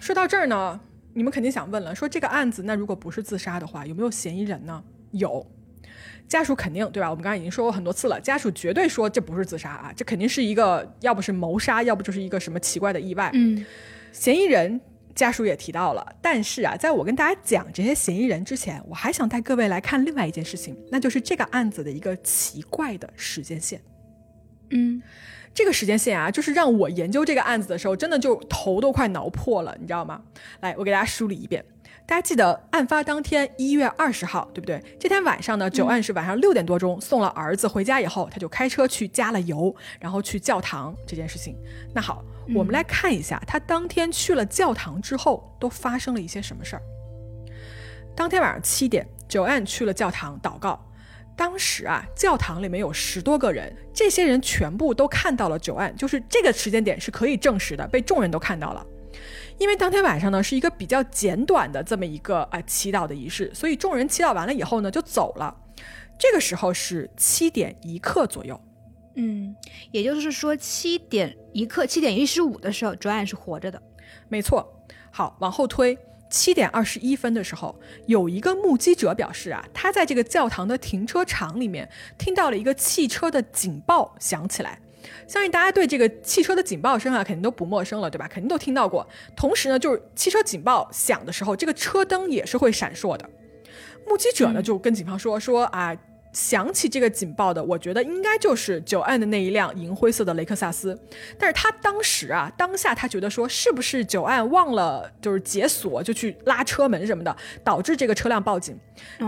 说到这儿呢，你们肯定想问了，说这个案子那如果不是自杀的话，有没有嫌疑人呢？有，家属肯定对吧？我们刚才已经说过很多次了，家属绝对说这不是自杀啊，这肯定是一个要不是谋杀，要不就是一个什么奇怪的意外。嗯，嫌疑人家属也提到了，但是啊，在我跟大家讲这些嫌疑人之前，我还想带各位来看另外一件事情，那就是这个案子的一个奇怪的时间线。嗯，这个时间线啊，就是让我研究这个案子的时候，真的就头都快挠破了，你知道吗？来，我给大家梳理一遍。大家记得案发当天一月二十号，对不对？这天晚上呢，九案是晚上六点多钟送了儿子回家以后，他就开车去加了油，然后去教堂这件事情。那好，我们来看一下他当天去了教堂之后都发生了一些什么事儿。当天晚上七点，九案去了教堂祷告。当时啊，教堂里面有十多个人，这些人全部都看到了九案，就是这个时间点是可以证实的，被众人都看到了。因为当天晚上呢是一个比较简短的这么一个啊祈祷的仪式，所以众人祈祷完了以后呢就走了。这个时候是七点一刻左右，嗯，也就是说七点一刻，七点一十五的时候，卓案是活着的。没错。好，往后推，七点二十一分的时候，有一个目击者表示啊，他在这个教堂的停车场里面听到了一个汽车的警报响起来。相信大家对这个汽车的警报声啊，肯定都不陌生了，对吧？肯定都听到过。同时呢，就是汽车警报响的时候，这个车灯也是会闪烁的。目击者呢就跟警方说说啊。响起这个警报的，我觉得应该就是九案的那一辆银灰色的雷克萨斯。但是他当时啊，当下他觉得说，是不是九案忘了就是解锁，就去拉车门什么的，导致这个车辆报警？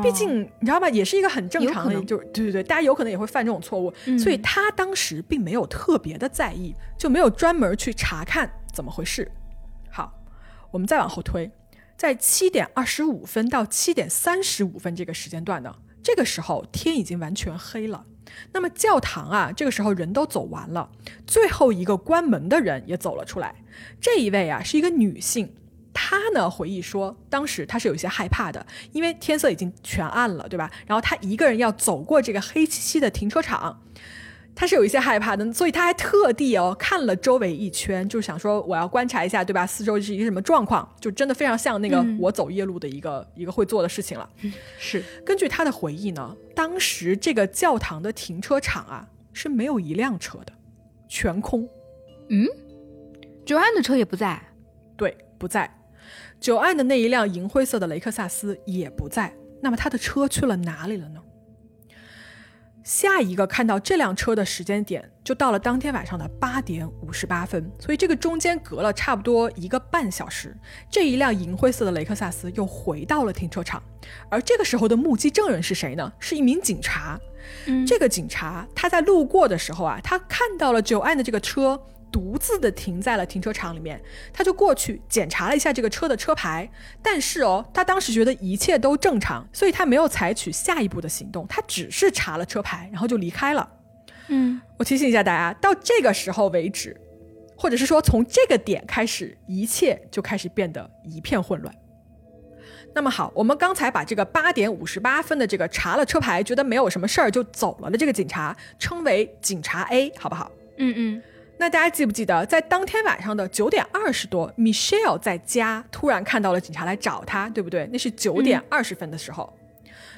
毕竟你知道吧，也是一个很正常的，就是对对对，大家有可能也会犯这种错误，所以他当时并没有特别的在意，就没有专门去查看怎么回事。好，我们再往后推，在七点二十五分到七点三十五分这个时间段呢。这个时候天已经完全黑了，那么教堂啊，这个时候人都走完了，最后一个关门的人也走了出来。这一位啊是一个女性，她呢回忆说，当时她是有一些害怕的，因为天色已经全暗了，对吧？然后她一个人要走过这个黑漆漆的停车场。他是有一些害怕的，所以他还特地哦看了周围一圈，就是想说我要观察一下，对吧？四周是一个什么状况？就真的非常像那个我走夜路的一个一个会做的事情了。是根据他的回忆呢，当时这个教堂的停车场啊是没有一辆车的，全空。嗯，九安的车也不在，对，不在。九安的那一辆银灰色的雷克萨斯也不在。那么他的车去了哪里了呢？下一个看到这辆车的时间点，就到了当天晚上的八点五十八分，所以这个中间隔了差不多一个半小时。这一辆银灰色的雷克萨斯又回到了停车场，而这个时候的目击证人是谁呢？是一名警察。这个警察他在路过的时候啊，他看到了九安的这个车。独自的停在了停车场里面，他就过去检查了一下这个车的车牌，但是哦，他当时觉得一切都正常，所以他没有采取下一步的行动，他只是查了车牌，然后就离开了。嗯，我提醒一下大家，到这个时候为止，或者是说从这个点开始，一切就开始变得一片混乱。那么好，我们刚才把这个八点五十八分的这个查了车牌，觉得没有什么事儿就走了的这个警察称为警察 A，好不好？嗯嗯。那大家记不记得，在当天晚上的九点二十多，Michelle 在家突然看到了警察来找他，对不对？那是九点二十分的时候。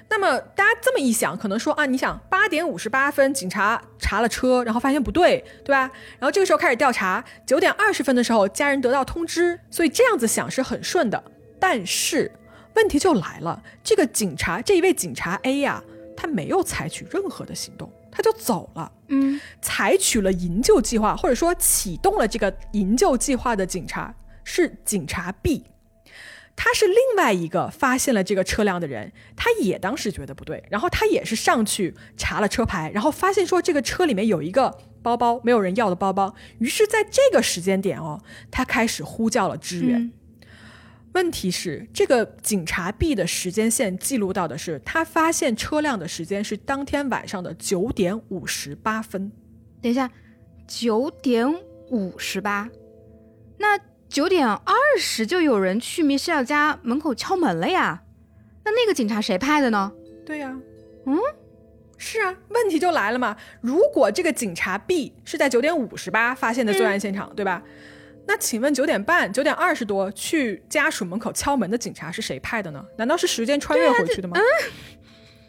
那么大家这么一想，可能说啊，你想八点五十八分，警察查了车，然后发现不对，对吧？然后这个时候开始调查，九点二十分的时候，家人得到通知，所以这样子想是很顺的。但是问题就来了，这个警察这一位警察 A 呀，他没有采取任何的行动。他就走了，嗯，采取了营救计划，或者说启动了这个营救计划的警察是警察 B，他是另外一个发现了这个车辆的人，他也当时觉得不对，然后他也是上去查了车牌，然后发现说这个车里面有一个包包，没有人要的包包，于是在这个时间点哦，他开始呼叫了支援。问题是，这个警察 B 的时间线记录到的是，他发现车辆的时间是当天晚上的九点五十八分。等一下，九点五十八，那九点二十就有人去米歇尔家门口敲门了呀？那那个警察谁派的呢？对呀，嗯，是啊，问题就来了嘛。如果这个警察 B 是在九点五十八发现的作案现场，对吧？那请问九点半、九点二十多去家属门口敲门的警察是谁派的呢？难道是时间穿越回去的吗？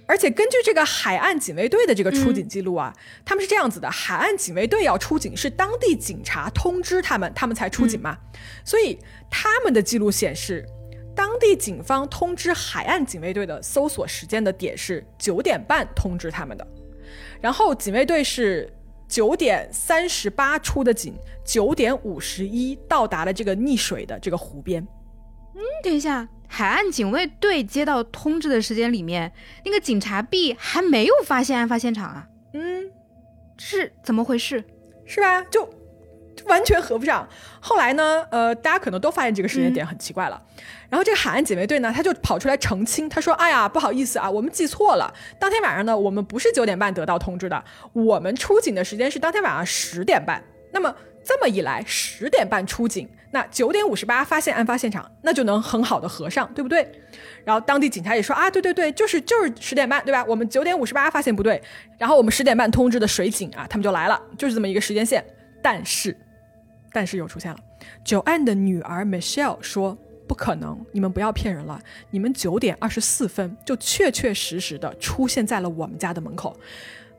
而且根据这个海岸警卫队的这个出警记录啊，他们是这样子的：海岸警卫队要出警是当地警察通知他们，他们才出警嘛。所以他们的记录显示，当地警方通知海岸警卫队的搜索时间的点是九点半通知他们的，然后警卫队是九点三十八出的警，九点五十一到达了这个溺水的这个湖边。嗯等一下，海岸警卫队接到通知的时间里面，那个警察 B 还没有发现案发现场啊？嗯，是怎么回事？是吧？就就 完全合不上。后来呢，呃，大家可能都发现这个时间点很奇怪了。然后这个海岸警卫队呢，他就跑出来澄清，他说：“哎呀，不好意思啊，我们记错了。当天晚上呢，我们不是九点半得到通知的，我们出警的时间是当天晚上十点半。那么这么一来，十点半出警，那九点五十八发现案发现场，那就能很好的合上，对不对？然后当地警察也说啊，对对对，就是就是十点半，对吧？我们九点五十八发现不对，然后我们十点半通知的水警啊，他们就来了，就是这么一个时间线。但是，但是又出现了，九安的女儿 Michelle 说。不可能！你们不要骗人了。你们九点二十四分就确确实实的出现在了我们家的门口。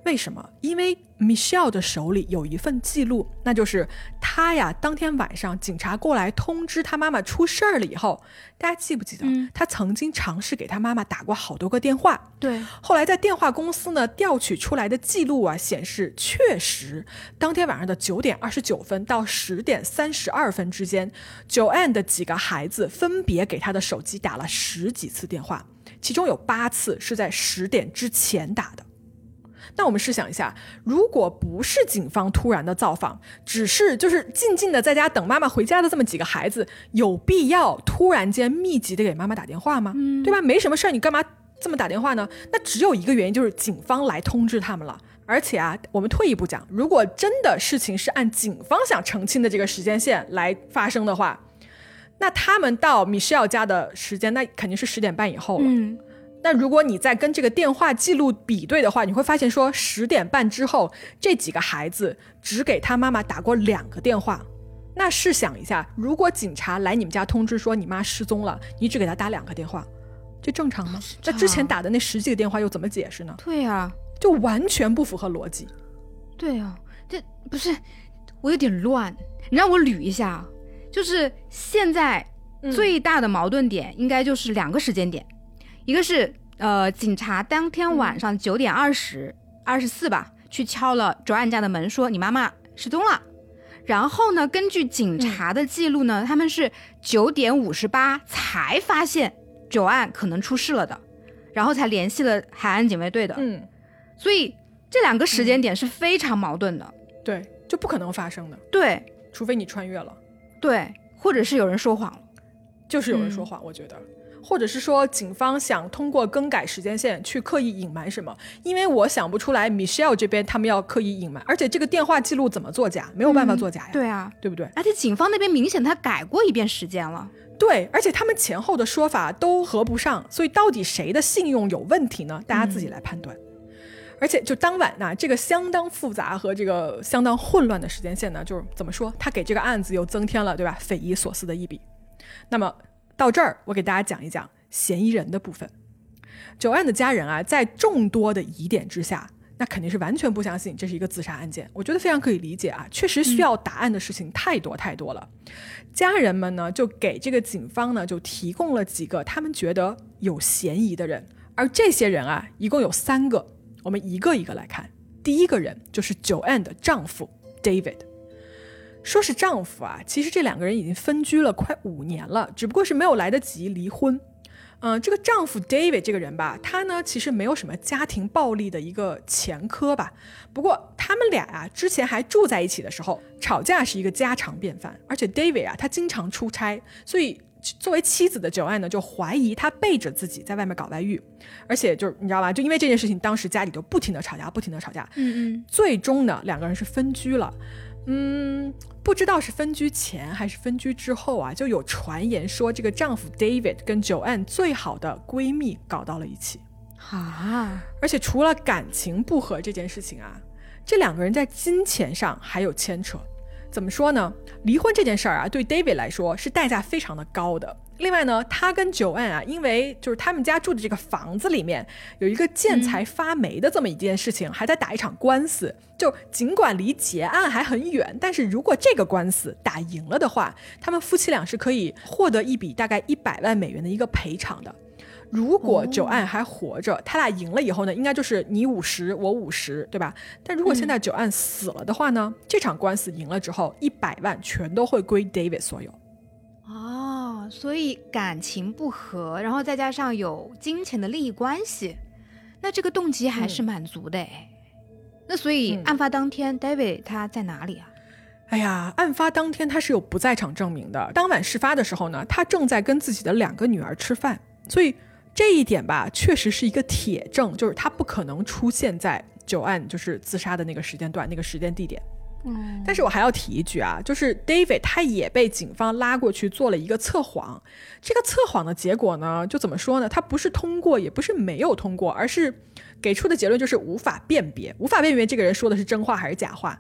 为什么？因为 Michelle 的手里有一份记录，那就是他呀，当天晚上警察过来通知他妈妈出事儿了以后，大家记不记得？嗯她曾经尝试给他妈妈打过好多个电话。对，后来在电话公司呢调取出来的记录啊，显示确实当天晚上的九点二十九分到十点三十二分之间，九 N 的几个孩子分别给他的手机打了十几次电话，其中有八次是在十点之前打的。那我们试想一下，如果不是警方突然的造访，只是就是静静的在家等妈妈回家的这么几个孩子，有必要突然间密集的给妈妈打电话吗？嗯对吧？没什么事儿，你干嘛这么打电话呢？那只有一个原因，就是警方来通知他们了。而且啊，我们退一步讲，如果真的事情是按警方想澄清的这个时间线来发生的话，那他们到米歇尔家的时间，那肯定是十点半以后了。嗯，那如果你在跟这个电话记录比对的话，你会发现说十点半之后，这几个孩子只给他妈妈打过两个电话。那试想一下，如果警察来你们家通知说你妈失踪了，你只给他打两个电话，这正常吗？那之前打的那十几个电话又怎么解释呢？对呀、就完全不符合逻辑。对呀、这不是我有点乱，你让我捋一下啊，就是现在嗯最大的矛盾点应该就是两个时间点，一个是呃，警察当天晚上九点二十二十四吧，去敲了卓安家的门，说你妈妈失踪了。然后呢，根据警察的记录呢，他们是九点五十八才发现九案可能出事了的，然后才联系了海岸警卫队的。嗯，所以这两个时间点是非常矛盾的。对，就不可能发生的，对除非你穿越了，对，或者是有人说谎了。就是有人嗯说谎，我觉得。或者是说，警方想通过更改时间线去刻意隐瞒什么？因为我想不出来，Michelle 这边他们要刻意隐瞒，而且这个电话记录怎么作假？没有办法作假呀，对啊，对不对？而且警方那边明显他改过一遍时间了。对，而且他们前后的说法都合不上，所以到底谁的信用有问题呢？大家自己来判断。而且就当晚呢、这个相当复杂和这个相当混乱的时间线呢，就是怎么说，他给这个案子又增添了对吧匪夷所思的一笔。那么到这儿，我给大家讲一讲嫌疑人的部分。九案的家人啊，在众多的疑点之下，那肯定是完全不相信这是一个自杀案件。我觉得非常可以理解啊，确实需要答案的事情太多太多了。家人们呢，就给这个警方呢，就提供了几个他们觉得有嫌疑的人，而这些人啊，一共有三个，我们一个一个来看。第一个人就是九安的丈夫 David。说是丈夫啊，其实这两个人已经分居了快五年了，只不过是没有来得及离婚。嗯、这个丈夫 David 这个人吧，他呢其实没有什么家庭暴力的一个前科吧。不过他们俩啊之前还住在一起的时候，吵架是一个家常便饭。而且 David 啊他经常出差，所以作为妻子的 Joanne 呢就怀疑他背着自己在外面搞外遇。而且就是你知道吧，就因为这件事情，当时家里就不停的吵架，不停的吵架。嗯嗯，最终呢，两个人是分居了。嗯，不知道是分居前还是分居之后啊，就有传言说这个丈夫 David 跟 Joanne 最好的闺蜜搞到了一起。啊，而且除了感情不和这件事情啊，这两个人在金钱上还有牵扯。怎么说呢？离婚这件事儿啊，对 David 来说是代价非常的高的。另外呢，他跟九安啊，因为就是他们家住的这个房子里面有一个建材发霉的这么一件事情，还在打一场官司。就尽管离结案还很远，但是如果这个官司打赢了的话，他们夫妻俩是可以获得一笔大概一百万美元的一个赔偿的。如果九安还活着，他俩赢了以后呢，应该就是你五十我五十，对吧？但如果现在九安死了的话呢，这场官司赢了之后，一百万全都会归 David 所有。哦，所以感情不和，然后再加上有金钱的利益关系，那这个动机还是满足的哎。那所以案发当天，David 他在哪里啊？哎呀，案发当天他是有不在场证明的。当晚事发的时候呢，他正在跟自己的两个女儿吃饭，所以这一点吧，确实是一个铁证，就是他不可能出现在九案就是自杀的那个时间段、那个时间地点。但是我还要提一句啊，就是 David 他也被警方拉过去做了一个测谎，这个测谎的结果呢，就怎么说呢？他不是通过，也不是没有通过，而是给出的结论就是无法辨别，无法辨别这个人说的是真话还是假话。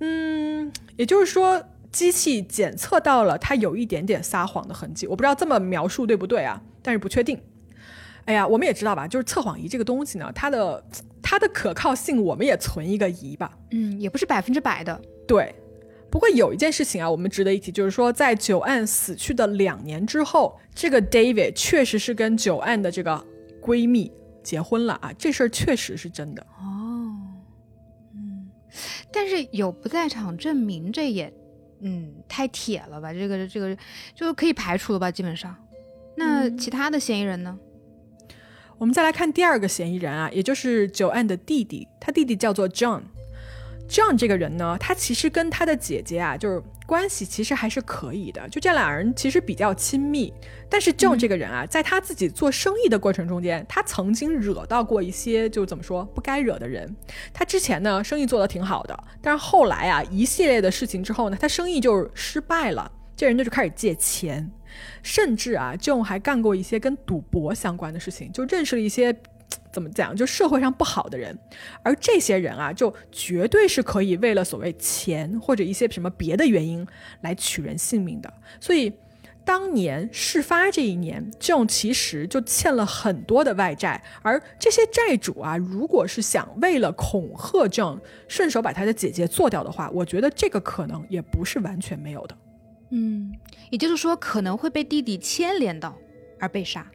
嗯，也就是说，机器检测到了他有一点点撒谎的痕迹，我不知道这么描述对不对啊？但是不确定。哎呀，我们也知道吧，就是测谎仪这个东西呢，它的。它的可靠性，我们也存一个疑吧。嗯，也不是百分之百的。对，不过有一件事情啊，我们值得一提，就是说，在九案死去的两年之后，这个 David 确实是跟九案的这个闺蜜结婚了啊，这事儿确实是真的。哦，嗯，但是有不在场证明，这也，嗯，太铁了吧？这个这个就可以排除了吧？基本上，那其他的嫌疑人呢？我们再来看第二个嫌疑人啊，也就是九案的弟弟，他弟弟叫做 John。John 这个人呢，他其实跟他的姐姐啊，就是关系其实还是可以的，就这俩人其实比较亲密。但是 John 这个人啊，在他自己做生意的过程中间，他曾经惹到过一些就怎么说不该惹的人。他之前呢，生意做得挺好的，但是后来啊，一系列的事情之后呢，他生意就失败了，这人就开始借钱。甚至啊，John 还干过一些跟赌博相关的事情，就认识了一些 怎么讲，就社会上不好的人。而这些人啊，就绝对是可以为了所谓钱或者一些什么别的原因来取人性命的。所以，当年事发这一年，John 其实就欠了很多的外债。而这些债主啊，如果是想为了恐吓 John，顺手把他的姐姐做掉的话，我觉得这个可能也不是完全没有的。嗯，也就是说可能会被弟弟牵连到而被杀。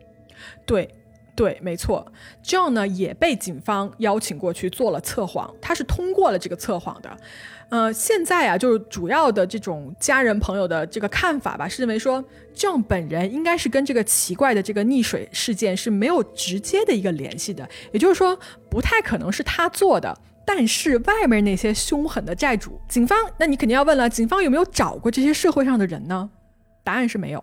对，对，没错。John 呢也被警方邀请过去做了测谎，他是通过了这个测谎的。呃，现在啊，就是主要的这种家人朋友的这个看法吧，是认为说 John 本人应该是跟这个奇怪的这个溺水事件是没有直接的一个联系的，也就是说不太可能是他做的。但是外面那些凶狠的债主，警方，那你肯定要问了，警方有没有找过这些社会上的人呢？答案是没有，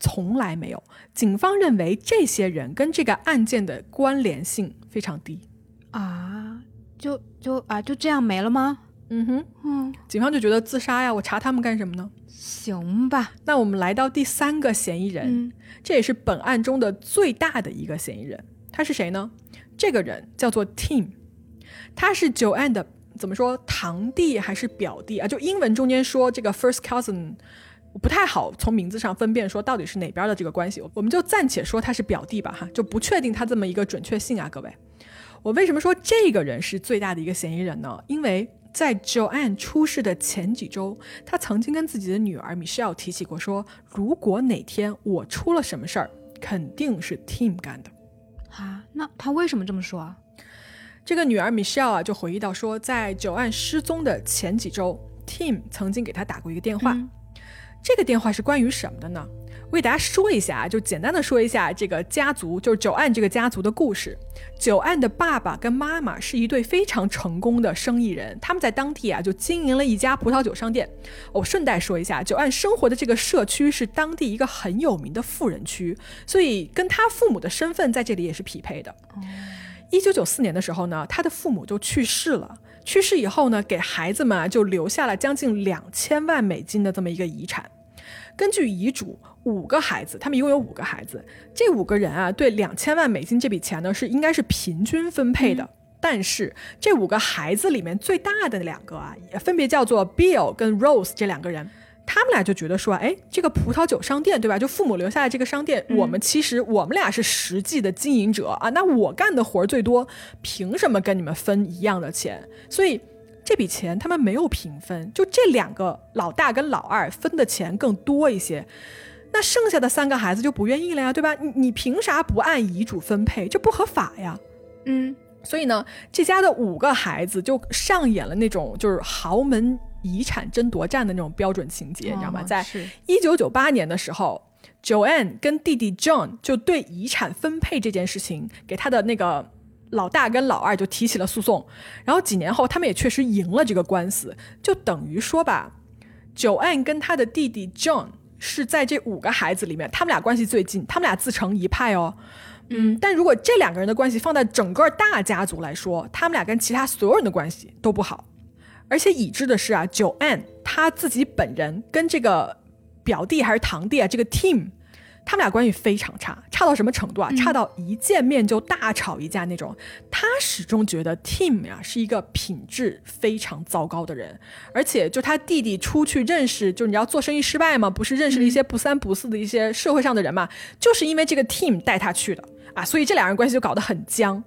从来没有。警方认为这些人跟这个案件的关联性非常低啊，就就啊就这样没了吗？嗯哼，嗯，警方就觉得自杀呀，我查他们干什么呢？行吧，那我们来到第三个嫌疑人，这也是本案中的最大的一个嫌疑人，他是谁呢？这个人叫做 Tim。他是 Joanne 的怎么说堂弟还是表弟啊？就英文中间说这个 first cousin，不太好从名字上分辨说到底是哪边的这个关系，我们就暂且说他是表弟吧，哈，就不确定他这么一个准确性啊，各位。我为什么说这个人是最大的一个嫌疑人呢？因为在 Joanne 出事的前几周，他曾经跟自己的女儿 Michelle 提起过，说如果哪天我出了什么事儿，肯定是 Tim 干的。啊，那他为什么这么说啊？这个女儿 Michelle 啊，就回忆到说，在九案失踪的前几周，Tim 曾经给她打过一个电话。这个电话是关于什么的呢？我给大家说一下啊，就简单的说一下这个家族，就是九案这个家族的故事。九案的爸爸跟妈妈是一对非常成功的生意人，他们在当地啊就经营了一家葡萄酒商店。我顺带说一下，九案生活的这个社区是当地一个很有名的富人区，所以跟他父母的身份在这里也是匹配的。一九九四年的时候呢，他的父母就去世了。去世以后呢，给孩子们啊就留下了将近两千万美金的这么一个遗产。根据遗嘱，五个孩子，他们一共有五个孩子，这五个人啊，对两千万美金这笔钱呢是应该是平均分配的。但是这五个孩子里面最大的两个啊，也分别叫做 Bill 跟 Rose 这两个人。他们俩就觉得说，哎，这个葡萄酒商店，对吧？就父母留下的这个商店，我们其实我们俩是实际的经营者啊。那我干的活儿最多，凭什么跟你们分一样的钱？所以这笔钱他们没有平分，就这两个老大跟老二分的钱更多一些。那剩下的三个孩子就不愿意了呀，对吧？你你凭啥不按遗嘱分配？这不合法呀。嗯，所以呢，这家的五个孩子就上演了那种就是豪门。遗产争夺战的那种标准情节，你知道吗？在一九九八年的时候，Joanne 跟弟弟 John 就对遗产分配这件事情，给他的那个老大跟老二就提起了诉讼。然后几年后，他们也确实赢了这个官司，就等于说吧，Joanne 跟他的弟弟 John 是在这五个孩子里面，他们俩关系最近，他们俩自成一派哦。嗯，但如果这两个人的关系放在整个大家族来说，他们俩跟其他所有人的关系都不好。而且已知的是啊，Joanne 他自己本人跟这个表弟还是堂弟啊，这个 team，他们俩关系非常差，差到什么程度啊？差到一见面就大吵一架那种。他始终觉得 team 呀是一个品质非常糟糕的人，而且就他弟弟出去认识，就你要做生意失败嘛，不是认识了一些不三不四的一些社会上的人嘛，就是因为这个 team 带他去的啊，所以这两人关系就搞得很僵。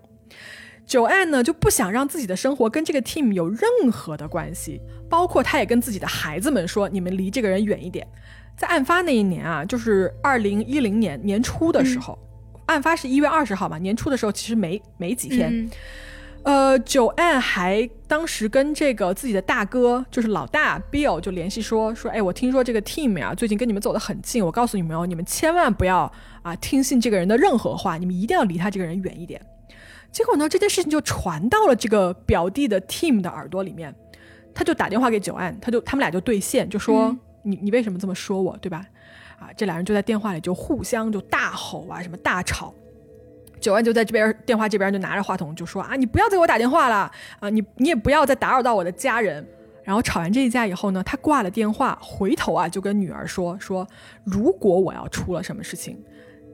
九安呢就不想让自己的生活跟这个 team 有任何的关系，包括他也跟自己的孩子们说：“你们离这个人远一点。”在案发那一年啊，就是二零一零年年初的时候，案发是一月二十号嘛，年初的时候其实没没几天。呃，九安还当时跟这个自己的大哥，就是老大 Bill 就联系说说：“哎，我听说这个 team 啊最近跟你们走得很近，我告诉你们哦，你们千万不要啊听信这个人的任何话，你们一定要离他这个人远一点。”结果呢，这件事情就传到了这个表弟的 Team 的耳朵里面，他就打电话给九安，他就他们俩就对线，就说你你为什么这么说我，对吧？啊，这俩人就在电话里就互相就大吼啊，什么大吵。九万就在这边电话这边就拿着话筒就说啊，你不要再给我打电话了啊，你你也不要再打扰到我的家人。然后吵完这一架以后呢，他挂了电话，回头啊就跟女儿说说，如果我要出了什么事情，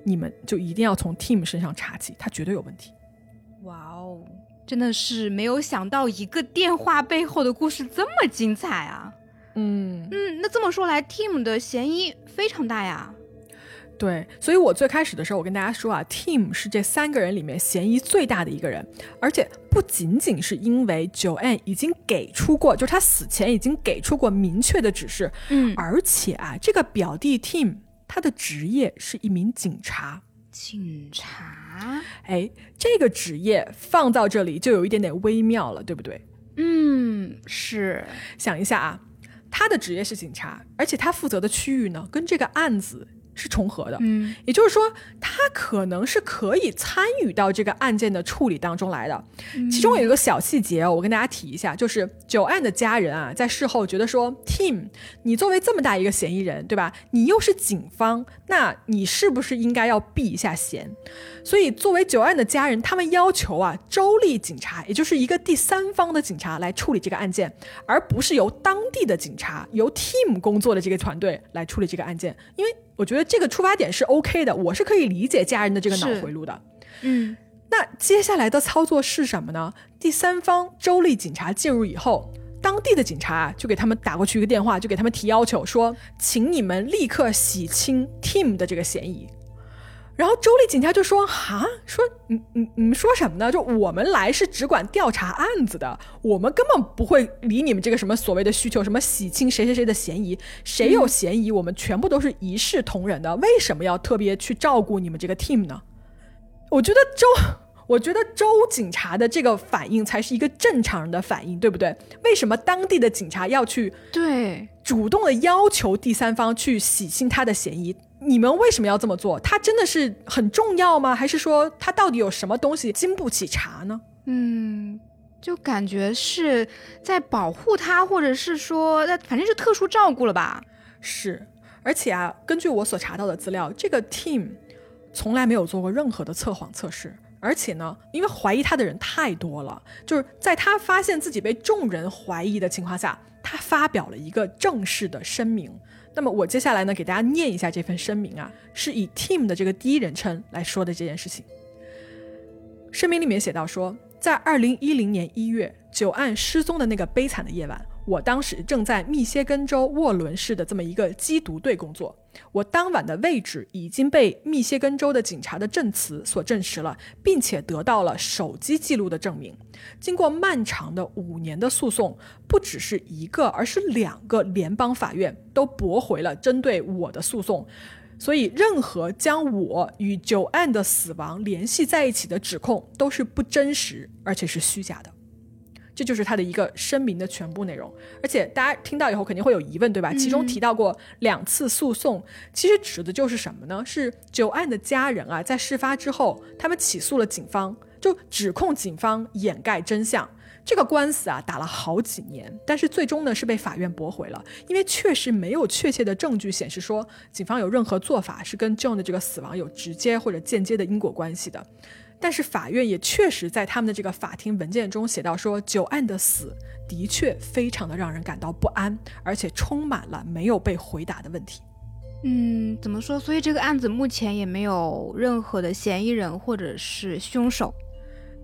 你们就一定要从 Tim 身上查起，他绝对有问题。哇哦，真的是没有想到一个电话背后的故事这么精彩啊！嗯嗯，那这么说来，Tim 的嫌疑非常大呀。对，所以我最开始的时候，我跟大家说啊，Tim 是这三个人里面嫌疑最大的一个人，而且不仅仅是因为 Joanne 已经给出过，就是他死前已经给出过明确的指示，嗯，而且啊，这个表弟 Tim 他的职业是一名警察。警察，哎，这个职业放到这里就有一点点微妙了，对不对？嗯，是。想一下啊，他的职业是警察，而且他负责的区域呢，跟这个案子。是重合的，嗯，也就是说，他可能是可以参与到这个案件的处理当中来的。其中有一个小细节哦，我跟大家提一下，就是九案的家人啊，在事后觉得说，Tim，你作为这么大一个嫌疑人，对吧？你又是警方，那你是不是应该要避一下嫌？所以，作为九案的家人，他们要求啊，州立警察，也就是一个第三方的警察来处理这个案件，而不是由当地的警察、由 team 工作的这个团队来处理这个案件，因为。我觉得这个出发点是 OK 的，我是可以理解家人的这个脑回路的。嗯，那接下来的操作是什么呢？第三方州立警察介入以后，当地的警察就给他们打过去一个电话，就给他们提要求说，请你们立刻洗清 Team 的这个嫌疑。然后州立警察就说：“哈，说你你你们说什么呢？就我们来是只管调查案子的，我们根本不会理你们这个什么所谓的需求，什么洗清谁谁谁的嫌疑，谁有嫌疑，我们全部都是一视同仁的。为什么要特别去照顾你们这个 team 呢？我觉得州，我觉得州警察的这个反应才是一个正常人的反应，对不对？为什么当地的警察要去对主动的要求第三方去洗清他的嫌疑？”你们为什么要这么做？他真的是很重要吗？还是说他到底有什么东西经不起查呢？嗯，就感觉是在保护他，或者是说，那反正是特殊照顾了吧？是，而且啊，根据我所查到的资料，这个 team 从来没有做过任何的测谎测试，而且呢，因为怀疑他的人太多了，就是在他发现自己被众人怀疑的情况下，他发表了一个正式的声明。那么我接下来呢，给大家念一下这份声明啊，是以 Team 的这个第一人称来说的这件事情。声明里面写到说在二零一零年一月，久岸失踪的那个悲惨的夜晚，我当时正在密歇根州沃伦市的这么一个缉毒队工作。我当晚的位置已经被密歇根州的警察的证词所证实了，并且得到了手机记录的证明。经过漫长的五年的诉讼，不只是一个，而是两个联邦法院都驳回了针对我的诉讼。所以，任何将我与九案的死亡联系在一起的指控都是不真实，而且是虚假的。这就是他的一个声明的全部内容。而且，大家听到以后肯定会有疑问，对吧？其中提到过两次诉讼，其实指的就是什么呢？是九案的家人啊，在事发之后，他们起诉了警方，就指控警方掩盖真相。这个官司啊打了好几年，但是最终呢是被法院驳回了，因为确实没有确切的证据显示说警方有任何做法是跟 John 的这个死亡有直接或者间接的因果关系的。但是法院也确实在他们的这个法庭文件中写到说，九案的死的确非常的让人感到不安，而且充满了没有被回答的问题。嗯，怎么说？所以这个案子目前也没有任何的嫌疑人或者是凶手。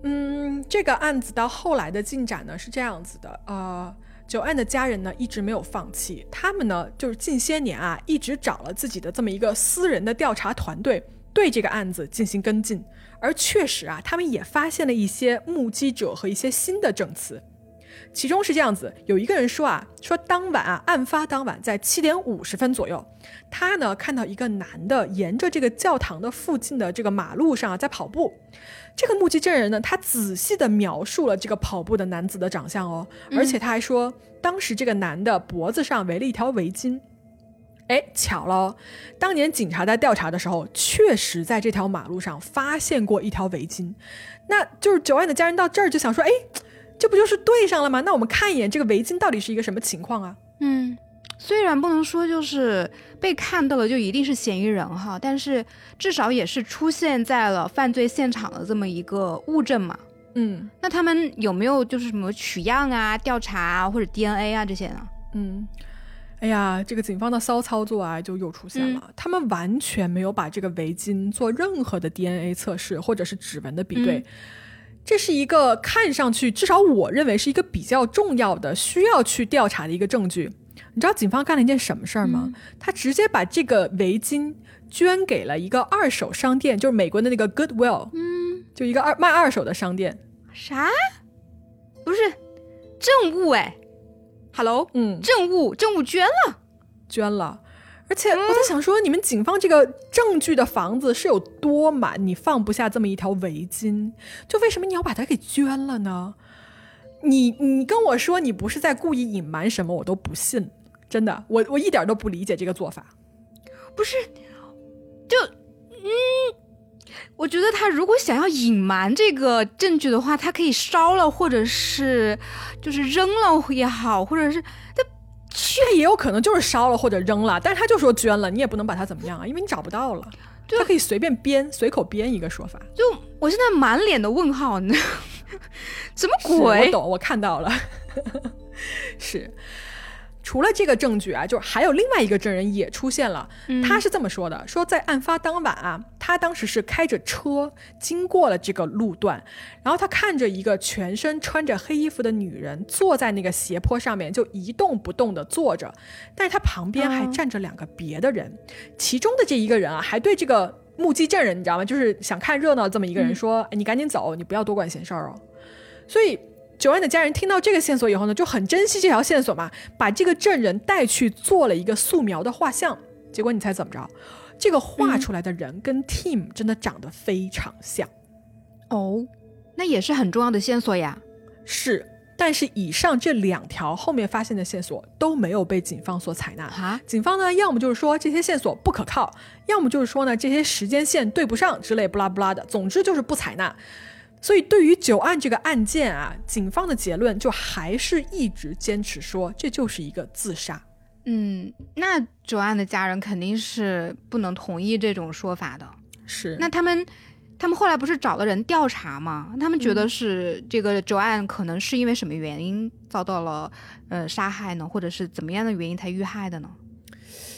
嗯，这个案子到后来的进展呢是这样子的，呃，九案的家人呢一直没有放弃，他们呢就是近些年啊一直找了自己的这么一个私人的调查团队，对这个案子进行跟进，而确实啊，他们也发现了一些目击者和一些新的证词，其中是这样子，有一个人说啊，说当晚啊，案发当晚在七点五十分左右，他呢看到一个男的沿着这个教堂的附近的这个马路上啊在跑步。这个目击证人呢，他仔细的描述了这个跑步的男子的长相哦，而且他还说，当时这个男的脖子上围了一条围巾。哎，巧了，当年警察在调查的时候，确实在这条马路上发现过一条围巾。那就是九案的家人到这儿就想说，哎，这不就是对上了吗？那我们看一眼这个围巾到底是一个什么情况啊？嗯。虽然不能说就是被看到了就一定是嫌疑人哈，但是至少也是出现在了犯罪现场的这么一个物证嘛。嗯，那他们有没有就是什么取样啊、调查啊或者 DNA 啊这些呢？嗯，哎呀，这个警方的骚操作啊就又出现了，他们完全没有把这个围巾做任何的 DNA 测试或者是指纹的比对，这是一个看上去至少我认为是一个比较重要的需要去调查的一个证据。你知道警方干了一件什么事儿吗？他直接把这个围巾捐给了一个二手商店，就是美国的那个 Goodwill，嗯，就一个二卖二手的商店。啥？不是证物哎，Hello，嗯，证物证物捐了，捐了。而且我在想说，你们警方这个证据的房子是有多满，你放不下这么一条围巾？就为什么你要把它给捐了呢？你你跟我说你不是在故意隐瞒什么，我都不信。真的，我我一点都不理解这个做法，不是，就嗯，我觉得他如果想要隐瞒这个证据的话，他可以烧了，或者是就是扔了也好，或者是他他也有可能就是烧了或者扔了，但是他就说捐了，你也不能把他怎么样啊，因为你找不到了，他可以随便编随口编一个说法。就我现在满脸的问号，你 什么鬼？我懂，我看到了，是。除了这个证据啊，就还有另外一个证人也出现了。他是这么说的：说在案发当晚啊，他当时是开着车经过了这个路段，然后他看着一个全身穿着黑衣服的女人坐在那个斜坡上面，就一动不动的坐着，但是他旁边还站着两个别的人，其中的这一个人啊，还对这个目击证人，你知道吗？就是想看热闹这么一个人说：“你赶紧走，你不要多管闲事儿哦。”所以。九安的家人听到这个线索以后呢，就很珍惜这条线索嘛，把这个证人带去做了一个素描的画像。结果你猜怎么着？这个画出来的人跟 Team 真的长得非常像。哦，那也是很重要的线索呀。是，但是以上这两条后面发现的线索都没有被警方所采纳。哈，警方呢，要么就是说这些线索不可靠，要么就是说呢这些时间线对不上之类不拉不拉的。总之就是不采纳。所以，对于九案这个案件啊，警方的结论就还是一直坚持说这就是一个自杀。嗯，那九案的家人肯定是不能同意这种说法的。是，那他们，他们后来不是找了人调查吗？他们觉得是这个九案可能是因为什么原因遭到了呃杀害呢？或者是怎么样的原因才遇害的呢？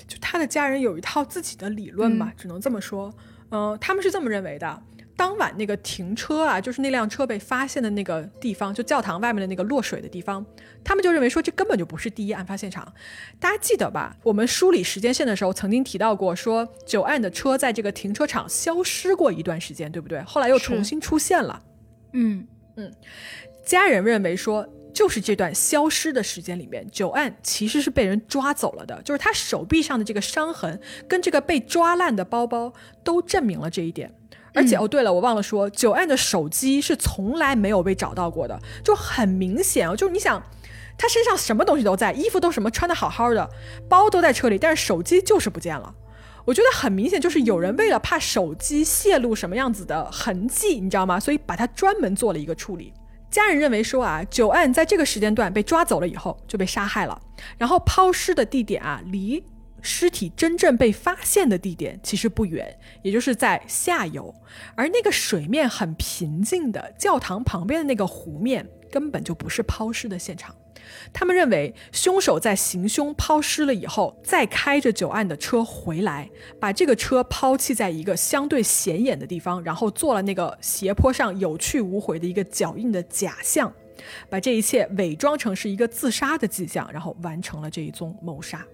就他的家人有一套自己的理论吧，只能这么说。嗯，他们是这么认为的。当晚那个停车啊，就是那辆车被发现的那个地方，就教堂外面的那个落水的地方，他们就认为说这根本就不是第一案发现场。大家记得吧？我们梳理时间线的时候曾经提到过，说九案的车在这个停车场消失过一段时间，对不对？后来又重新出现了。嗯嗯，家人认为说。就是这段消失的时间里面，九案其实是被人抓走了的。就是他手臂上的这个伤痕，跟这个被抓烂的包包，都证明了这一点。而且哦，对了，我忘了说，九案的手机是从来没有被找到过的，就很明显哦。就是你想，他身上什么东西都在，衣服都什么穿的好好的，包都在车里，但是手机就是不见了。我觉得很明显，就是有人为了怕手机泄露什么样子的痕迹，你知道吗？所以把它专门做了一个处理。家人认为说啊，九案在这个时间段被抓走了以后就被杀害了，然后抛尸的地点啊，离尸体真正被发现的地点其实不远，也就是在下游，而那个水面很平静的教堂旁边的那个湖面根本就不是抛尸的现场。他们认为，凶手在行凶抛尸了以后，再开着九案的车回来，把这个车抛弃在一个相对显眼的地方，然后做了那个斜坡上有去无回的一个脚印的假象，把这一切伪装成是一个自杀的迹象，然后完成了这一宗谋杀。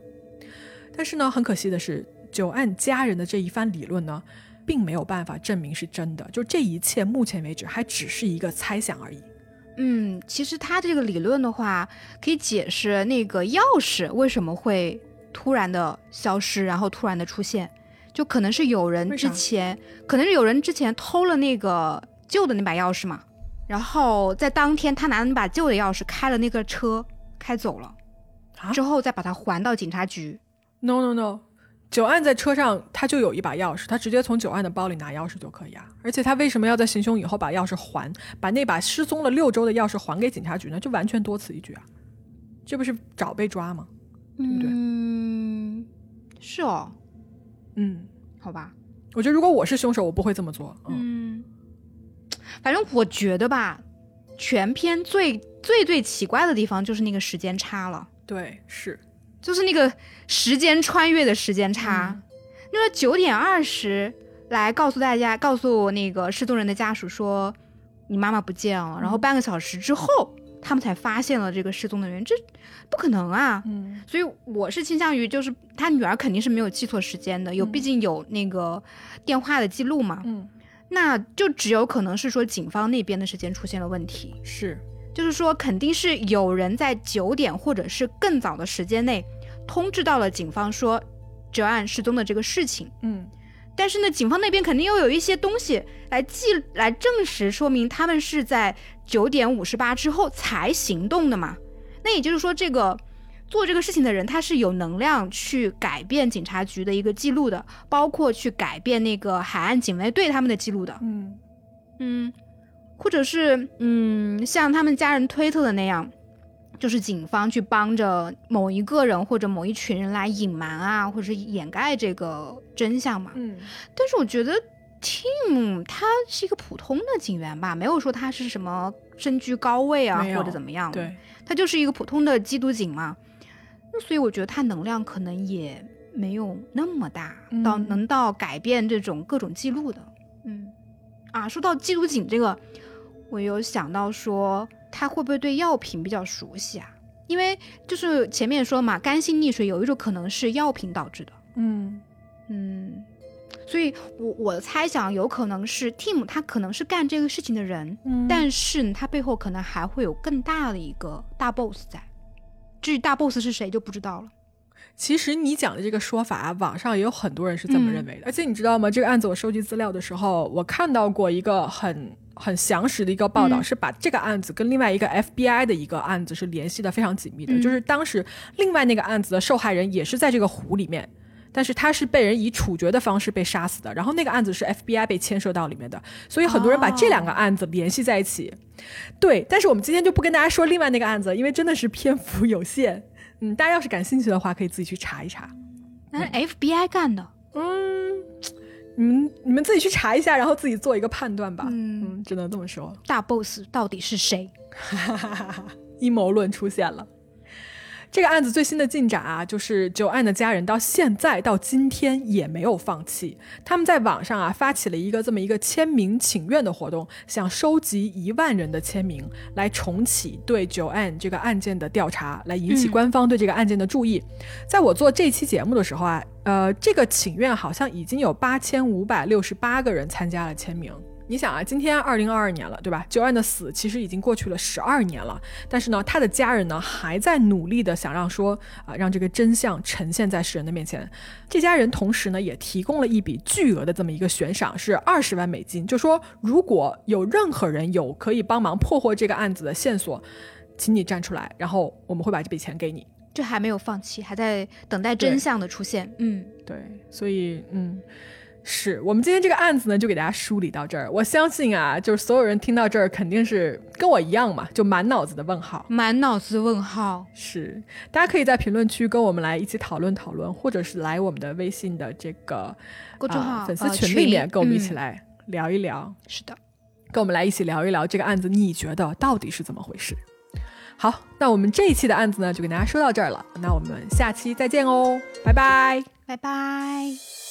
但是呢，很可惜的是，九案家人的这一番理论呢，并没有办法证明是真的，就这一切目前为止还只是一个猜想而已。嗯，其实他这个理论的话，可以解释那个钥匙为什么会突然的消失，然后突然的出现，就可能是有人之前，可能是有人之前偷了那个旧的那把钥匙嘛，然后在当天他拿了那把旧的钥匙开了那个车开走了，之后再把它还到警察局。No no no。九案在车上，他就有一把钥匙，他直接从九案的包里拿钥匙就可以啊。而且他为什么要在行凶以后把钥匙还，把那把失踪了六周的钥匙还给警察局呢？就完全多此一举啊！这不是找被抓吗？对不对？嗯，是哦。嗯，好吧。我觉得如果我是凶手，我不会这么做。嗯，反正我觉得吧，全篇最最最奇怪的地方就是那个时间差了。对，是。就是那个时间穿越的时间差，那个九点二十来告诉大家，告诉那个失踪人的家属说，你妈妈不见了。然后半个小时之后，他们才发现了这个失踪的人，这不可能啊！嗯，所以我是倾向于，就是他女儿肯定是没有记错时间的，有毕竟有那个电话的记录嘛。嗯，那就只有可能是说警方那边的时间出现了问题。是。就是说，肯定是有人在九点或者是更早的时间内通知到了警方说哲案失踪的这个事情。嗯，但是呢，警方那边肯定又有一些东西来记来证实，说明他们是在九点五十八之后才行动的嘛。那也就是说，这个做这个事情的人他是有能量去改变警察局的一个记录的，包括去改变那个海岸警卫队他们的记录的。嗯嗯。或者是，嗯，像他们家人推测的那样，就是警方去帮着某一个人或者某一群人来隐瞒啊，或者是掩盖这个真相嘛。嗯，但是我觉得 Tim 他是一个普通的警员吧，没有说他是什么身居高位啊或者怎么样。对，他就是一个普通的缉毒警嘛。那所以我觉得他能量可能也没有那么大，到能到改变这种各种记录的。嗯，啊，说到缉毒警这个。我有想到说，他会不会对药品比较熟悉啊？因为就是前面说嘛，干性溺水有一种可能是药品导致的。嗯嗯，所以我我猜想有可能是 Tim 他可能是干这个事情的人，但是他背后可能还会有更大的一个大 boss 在。至于大 boss 是谁就不知道了。其实你讲的这个说法，网上也有很多人是这么认为的。而且你知道吗？这个案子我收集资料的时候，我看到过一个很。很详实的一个报道，是把这个案子跟另外一个 FBI 的一个案子是联系的非常紧密的。就是当时另外那个案子的受害人也是在这个湖里面，但是他是被人以处决的方式被杀死的。然后那个案子是 FBI 被牵涉到里面的，所以很多人把这两个案子联系在一起。对，但是我们今天就不跟大家说另外那个案子，因为真的是篇幅有限。嗯，大家要是感兴趣的话，可以自己去查一查。那是 FBI 干的。嗯。你们你们自己去查一下，然后自己做一个判断吧。嗯，只能这么说。大 boss 到底是谁？阴谋论出现了。这个案子最新的进展啊，就是九案的家人到现在到今天也没有放弃，他们在网上啊发起了一个这么一个签名请愿的活动，想收集一万人的签名来重启对九案这个案件的调查，来引起官方对这个案件的注意。在我做这期节目的时候啊，呃，这个请愿好像已经有八千五百六十八个人参加了签名。你想啊，今天二零二二年了，对吧？九安的死其实已经过去了十二年了，但是呢，他的家人呢还在努力的想让说啊，让这个真相呈现在世人的面前。这家人同时呢也提供了一笔巨额的这么一个悬赏，是二十万美金，就说如果有任何人有可以帮忙破获这个案子的线索，请你站出来，然后我们会把这笔钱给你。这还没有放弃，还在等待真相的出现。嗯，对，所以嗯。是我们今天这个案子呢，就给大家梳理到这儿。我相信啊，就是所有人听到这儿，肯定是跟我一样嘛，就满脑子的问号，满脑子问号。是，大家可以在评论区跟我们来一起讨论讨论，或者是来我们的微信的这个公众号粉丝群里面，跟我们一起来聊一聊。是的，跟我们来一起聊一聊这个案子，你觉得到底是怎么回事？好，那我们这一期的案子呢，就给大家说到这儿了。那我们下期再见哦，拜拜，拜拜。